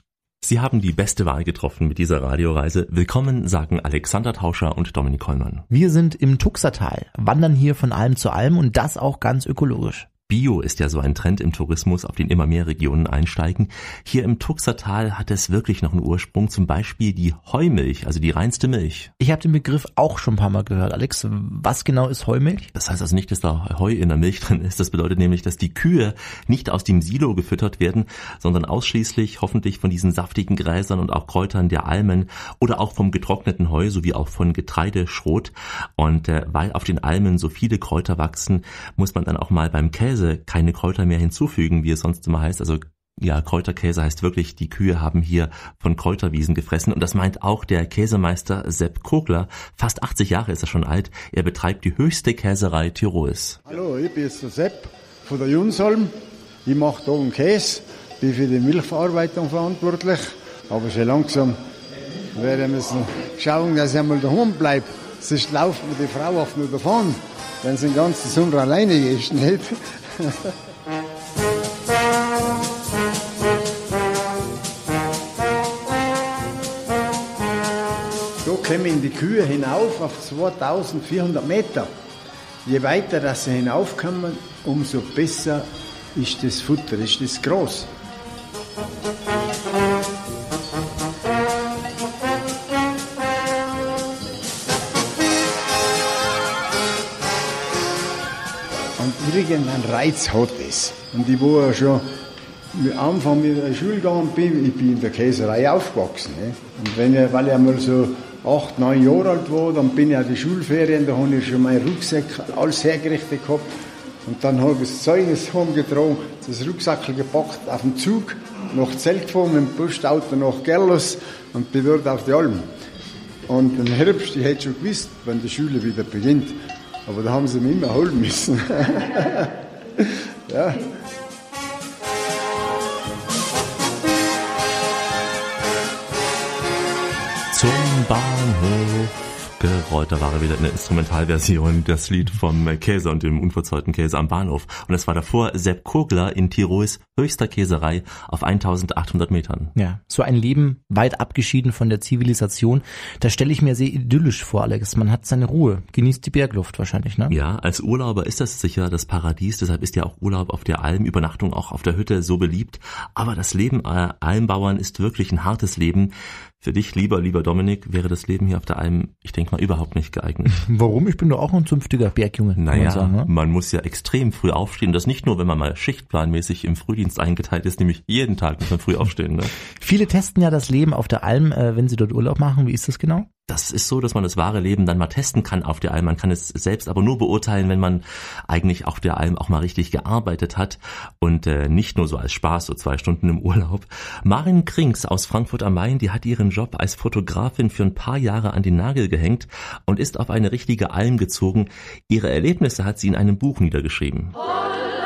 Sie haben die beste Wahl getroffen mit dieser Radioreise. Willkommen, sagen Alexander Tauscher und Dominik Kollmann. Wir sind im Tuxertal, wandern hier von Alm zu Alm und das auch ganz ökologisch. Bio ist ja so ein Trend im Tourismus, auf den immer mehr Regionen einsteigen. Hier im Tuxertal hat es wirklich noch einen Ursprung, zum Beispiel die Heumilch, also die reinste Milch. Ich habe den Begriff auch schon ein paar Mal gehört. Alex, was genau ist Heumilch? Das heißt also nicht, dass da Heu in der Milch drin ist. Das bedeutet nämlich, dass die Kühe nicht aus dem Silo gefüttert werden, sondern ausschließlich hoffentlich von diesen saftigen Gräsern und auch Kräutern der Almen oder auch vom getrockneten Heu sowie auch von Getreideschrot. Und äh, weil auf den Almen so viele Kräuter wachsen, muss man dann auch mal beim Käse keine Kräuter mehr hinzufügen, wie es sonst immer heißt. Also ja, Kräuterkäse heißt wirklich, die Kühe haben hier von Kräuterwiesen gefressen und das meint auch der Käsemeister Sepp Kogler. Fast 80 Jahre ist er schon alt. Er betreibt die höchste Käserei Tirols. Hallo, ich bin der Sepp von der Junsholm. Ich mache hier einen Käse, bin für die Milchverarbeitung verantwortlich. Aber schon langsam werde ich müssen schauen, dass ich einmal daheim bleibe. Sonst lauft mir die Frau oft nur davon, wenn sie den ganzen Sommer alleine ist. Nicht? Da kommen die Kühe hinauf auf 2400 Meter. Je weiter dass sie hinaufkommen, umso besser ist das Futter, ist das groß. Irgendeinen Reiz hat es. Und ich war ja schon am Anfang mit der Schule gegangen bin, ich bin in der Käserei aufgewachsen. Ne? Und wenn ich, weil ich einmal so acht, neun Jahre alt war, dann bin ich an die Schulferien, da habe ich schon meinen Rucksack alles hergerichtet gehabt. Und dann habe ich das Zeugnis heimgetragen, das Rucksack gepackt, auf den Zug, nach Zelt gefahren, mit dem Postauto nach Gerlos und bin dort auf die Alm. Und im Herbst, ich hätte schon gewusst, wenn die Schule wieder beginnt. Aber da haben sie mich immer holen müssen. ja. Zum Bahnhof gerollt. Da war er wieder in der Instrumentalversion, das Lied vom Käse und dem unverzollten Käse am Bahnhof. Und es war davor Sepp Kogler in Tirols höchster Käserei auf 1800 Metern. Ja, so ein Leben weit abgeschieden von der Zivilisation, das stelle ich mir sehr idyllisch vor, Alex. Man hat seine Ruhe, genießt die Bergluft wahrscheinlich, ne? Ja, als Urlauber ist das sicher das Paradies, deshalb ist ja auch Urlaub auf der Alm, Übernachtung auch auf der Hütte so beliebt. Aber das Leben äh, Almbauern ist wirklich ein hartes Leben. Für dich, lieber, lieber Dominik, wäre das Leben hier auf der Alm, ich denke mal, überhaupt nicht geeignet. Warum? Ich bin doch auch ein zünftiger Bergjunge. kann man Naja, sagen, ne? man muss ja extrem früh aufstehen. Das nicht nur, wenn man mal schichtplanmäßig im Frühdienst eingeteilt ist, nämlich jeden Tag muss man früh aufstehen. Ne? Viele testen ja das Leben auf der Alm, äh, wenn sie dort Urlaub machen. Wie ist das genau? Das ist so, dass man das wahre Leben dann mal testen kann auf der Alm. Man kann es selbst aber nur beurteilen, wenn man eigentlich auf der Alm auch mal richtig gearbeitet hat und äh, nicht nur so als Spaß, so zwei Stunden im Urlaub. Marin Krings aus Frankfurt am Main, die hat ihren Job als Fotografin für ein paar Jahre an den Nagel gehängt und ist auf eine richtige Alm gezogen. Ihre Erlebnisse hat sie in einem Buch niedergeschrieben. Dann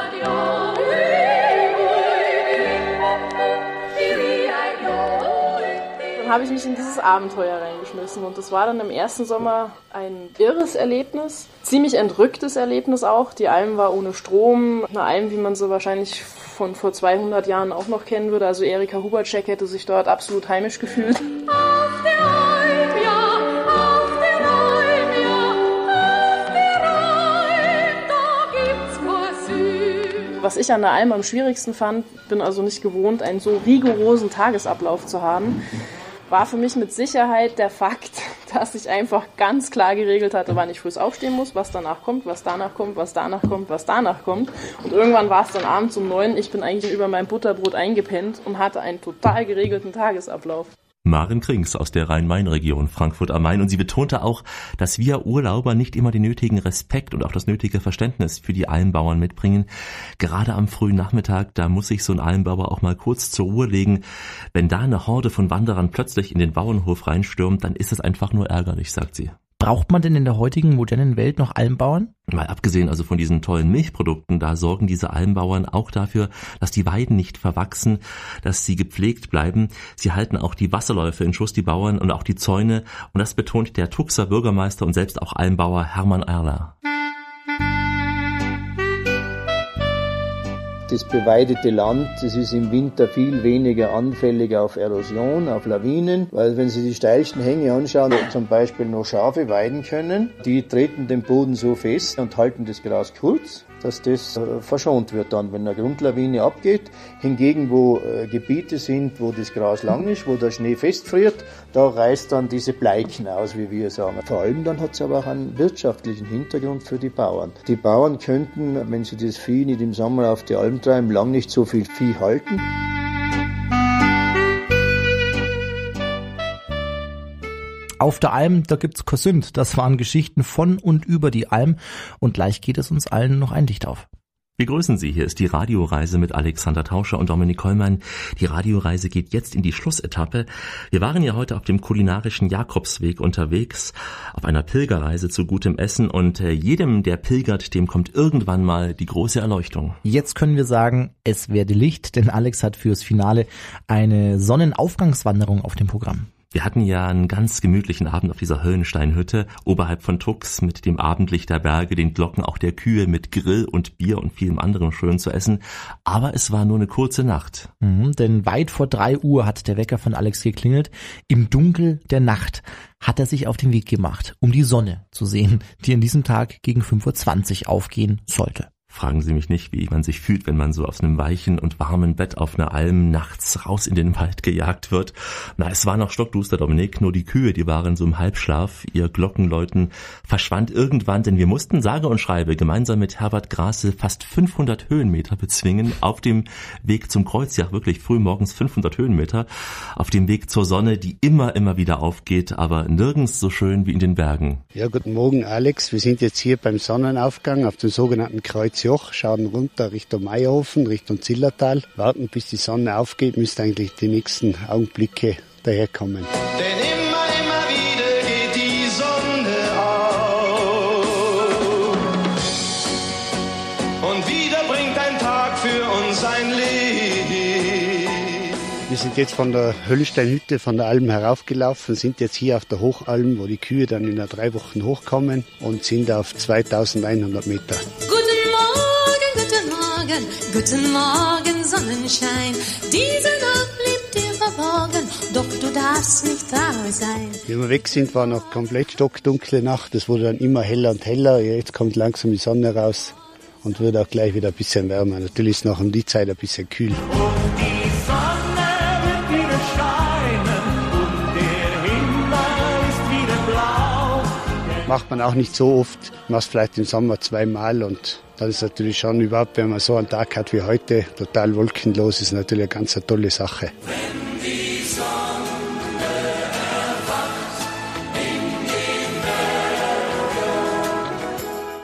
habe ich mich in dieses Abenteuer reingeschmissen und das war dann im ersten Sommer ein irres Erlebnis, ziemlich entrücktes Erlebnis auch. Die Alm war ohne Strom, eine Alm, wie man sie wahrscheinlich von vor 200 Jahren auch noch kennen würde. Also Erika Hubertschek hätte sich dort absolut heimisch gefühlt. Was ich an der Alm am schwierigsten fand, bin also nicht gewohnt, einen so rigorosen Tagesablauf zu haben, war für mich mit Sicherheit der Fakt, dass ich einfach ganz klar geregelt hatte, wann ich früh aufstehen muss, was danach kommt, was danach kommt, was danach kommt, was danach kommt. Und irgendwann war es dann abends um neun, ich bin eigentlich über mein Butterbrot eingepennt und hatte einen total geregelten Tagesablauf. Maren Krings aus der Rhein-Main-Region Frankfurt am Main und sie betonte auch, dass wir Urlauber nicht immer den nötigen Respekt und auch das nötige Verständnis für die Almbauern mitbringen. Gerade am frühen Nachmittag, da muss sich so ein Almbauer auch mal kurz zur Ruhe legen. Wenn da eine Horde von Wanderern plötzlich in den Bauernhof reinstürmt, dann ist es einfach nur ärgerlich, sagt sie. Braucht man denn in der heutigen modernen Welt noch Almbauern? Mal abgesehen also von diesen tollen Milchprodukten, da sorgen diese Almbauern auch dafür, dass die Weiden nicht verwachsen, dass sie gepflegt bleiben. Sie halten auch die Wasserläufe in Schuss, die Bauern und auch die Zäune. Und das betont der Tuxer Bürgermeister und selbst auch Almbauer Hermann Erler. Das beweidete Land, das ist im Winter viel weniger anfällig auf Erosion, auf Lawinen, weil wenn Sie die steilsten Hänge anschauen, zum Beispiel noch Schafe weiden können, die treten den Boden so fest und halten das Gras kurz dass das äh, verschont wird dann, wenn eine Grundlawine abgeht. Hingegen, wo äh, Gebiete sind, wo das Gras lang ist, wo der Schnee festfriert, da reißt dann diese Bleichen aus, wie wir sagen. Vor allem dann hat es aber auch einen wirtschaftlichen Hintergrund für die Bauern. Die Bauern könnten, wenn sie das Vieh nicht im Sommer auf die Alm treiben, lang nicht so viel Vieh halten. Auf der Alm, da gibt's Kosünd. Das waren Geschichten von und über die Alm. Und gleich geht es uns allen noch ein Licht auf. Wir grüßen Sie. Hier ist die Radioreise mit Alexander Tauscher und Dominik Kollmann. Die Radioreise geht jetzt in die Schlussetappe. Wir waren ja heute auf dem kulinarischen Jakobsweg unterwegs, auf einer Pilgerreise zu gutem Essen und äh, jedem, der pilgert, dem kommt irgendwann mal die große Erleuchtung. Jetzt können wir sagen, es werde Licht, denn Alex hat fürs Finale eine Sonnenaufgangswanderung auf dem Programm. Wir hatten ja einen ganz gemütlichen Abend auf dieser Höllensteinhütte oberhalb von Tux mit dem Abendlicht der Berge, den Glocken auch der Kühe mit Grill und Bier und vielem anderem schön zu essen. Aber es war nur eine kurze Nacht. Mhm, denn weit vor drei Uhr hat der Wecker von Alex geklingelt. Im Dunkel der Nacht hat er sich auf den Weg gemacht, um die Sonne zu sehen, die an diesem Tag gegen 5.20 Uhr aufgehen sollte. Fragen Sie mich nicht, wie man sich fühlt, wenn man so aus einem weichen und warmen Bett auf einer Alm nachts raus in den Wald gejagt wird. Na, es war noch stockduster, Dominik, nur die Kühe, die waren so im Halbschlaf. Ihr Glockenläuten verschwand irgendwann, denn wir mussten, sage und schreibe, gemeinsam mit Herbert Grase fast 500 Höhenmeter bezwingen auf dem Weg zum Kreuzjach, wirklich früh morgens 500 Höhenmeter, auf dem Weg zur Sonne, die immer, immer wieder aufgeht, aber nirgends so schön wie in den Bergen. Ja, guten Morgen, Alex. Wir sind jetzt hier beim Sonnenaufgang auf dem sogenannten Kreuz Joch, schauen runter Richtung Meierhofen, Richtung Zillertal, warten bis die Sonne aufgeht, müsste eigentlich die nächsten Augenblicke daherkommen. Denn immer, immer wieder geht die Sonne auf. Und wieder bringt ein Tag für uns ein Licht. Wir sind jetzt von der Höllsteinhütte von der Alm heraufgelaufen, sind jetzt hier auf der Hochalm, wo die Kühe dann in drei Wochen hochkommen und sind auf 2100 Meter. Guten Morgen, guten Morgen, Sonnenschein. Diese Nacht blieb dir verborgen, doch du darfst nicht traurig sein. Wie wir weg sind, war noch komplett stockdunkle Nacht. Es wurde dann immer heller und heller. Jetzt kommt langsam die Sonne raus und wird auch gleich wieder ein bisschen wärmer. Natürlich ist noch um die Zeit ein bisschen kühl. Macht man auch nicht so oft. Machst vielleicht im Sommer zweimal und dann ist natürlich schon überhaupt, wenn man so einen Tag hat wie heute, total wolkenlos, ist natürlich eine ganz tolle Sache.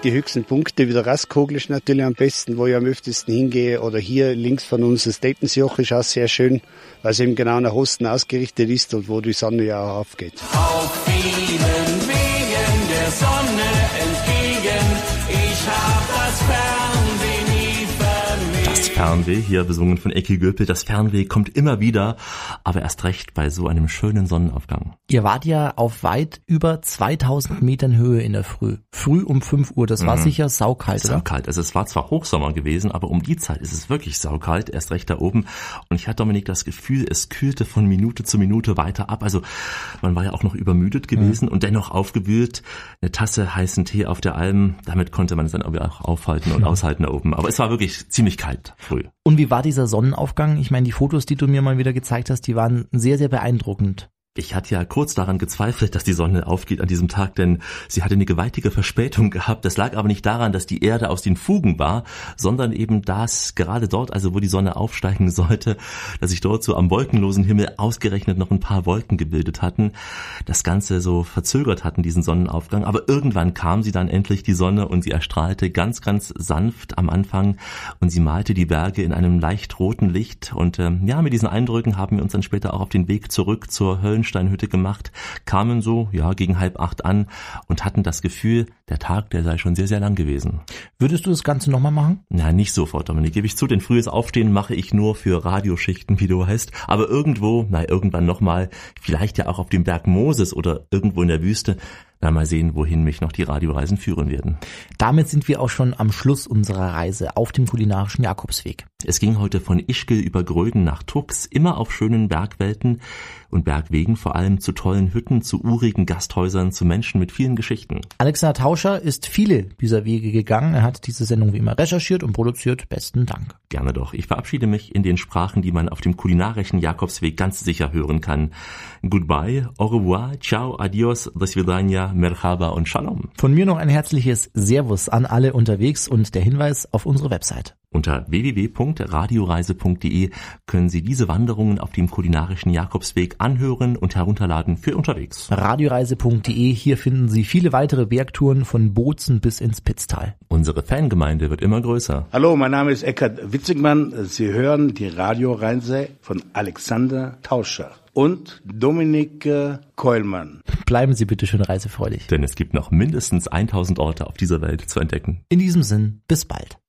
Die höchsten Punkte, wie der Rastkogel ist natürlich am besten, wo ich am öftesten hingehe. Oder hier links von uns das Dettensjoch ist auch sehr schön, weil es eben genau nach Osten ausgerichtet ist und wo die Sonne ja auch aufgeht. Auf vielen Wegen der Sonne Fernweh, hier besungen von Ecki Göpel, das Fernweh kommt immer wieder, aber erst recht bei so einem schönen Sonnenaufgang. Ihr wart ja auf weit über 2000 Metern Höhe in der Früh. Früh um 5 Uhr, das war Mhm. sicher saukalt, oder? Saukalt. Also es war zwar Hochsommer gewesen, aber um die Zeit ist es wirklich saukalt, erst recht da oben. Und ich hatte, Dominik, das Gefühl, es kühlte von Minute zu Minute weiter ab. Also man war ja auch noch übermüdet gewesen und dennoch aufgewühlt. Eine Tasse heißen Tee auf der Alm, damit konnte man es dann auch aufhalten und aushalten da oben. Aber es war wirklich ziemlich kalt früh. Und wie war dieser Sonnenaufgang? Ich meine, die Fotos, die du mir mal wieder gezeigt hast, die waren sehr, sehr beeindruckend. Ich hatte ja kurz daran gezweifelt, dass die Sonne aufgeht an diesem Tag, denn sie hatte eine gewaltige Verspätung gehabt. Das lag aber nicht daran, dass die Erde aus den Fugen war, sondern eben das gerade dort, also wo die Sonne aufsteigen sollte, dass sich dort so am wolkenlosen Himmel ausgerechnet noch ein paar Wolken gebildet hatten, das Ganze so verzögert hatten, diesen Sonnenaufgang. Aber irgendwann kam sie dann endlich, die Sonne, und sie erstrahlte ganz, ganz sanft am Anfang und sie malte die Berge in einem leicht roten Licht. Und ähm, ja, mit diesen Eindrücken haben wir uns dann später auch auf den Weg zurück zur Höllenstein Sandsteinhütte gemacht, kamen so, ja, gegen halb acht an und hatten das Gefühl, der Tag, der sei schon sehr, sehr lang gewesen. Würdest du das Ganze nochmal machen? Na, nicht sofort, Dominik, gebe ich zu, denn frühes Aufstehen mache ich nur für Radioschichten, wie du heißt, aber irgendwo, na, irgendwann nochmal, vielleicht ja auch auf dem Berg Moses oder irgendwo in der Wüste, na, mal sehen, wohin mich noch die Radioreisen führen werden. Damit sind wir auch schon am Schluss unserer Reise auf dem kulinarischen Jakobsweg. Es ging heute von Ischgl über Gröden nach Tux, immer auf schönen Bergwelten und Bergwegen, vor allem zu tollen Hütten, zu urigen Gasthäusern, zu Menschen mit vielen Geschichten. Alexander Tauscher ist viele dieser Wege gegangen. Er hat diese Sendung wie immer recherchiert und produziert. Besten Dank. Gerne doch. Ich verabschiede mich in den Sprachen, die man auf dem kulinarischen Jakobsweg ganz sicher hören kann. Goodbye, au revoir, ciao, adios, do svidania, merhaba und shalom. Von mir noch ein herzliches Servus an alle unterwegs und der Hinweis auf unsere Website. Unter www.radioreise.de können Sie diese Wanderungen auf dem kulinarischen Jakobsweg anhören und herunterladen für unterwegs. Radioreise.de, hier finden Sie viele weitere Bergtouren von Bozen bis ins Pitztal. Unsere Fangemeinde wird immer größer. Hallo, mein Name ist Eckhard Witzigmann. Sie hören die Radioreise von Alexander Tauscher und Dominik Keulmann. Bleiben Sie bitte schön reisefreudig. Denn es gibt noch mindestens 1000 Orte auf dieser Welt zu entdecken. In diesem Sinn, bis bald.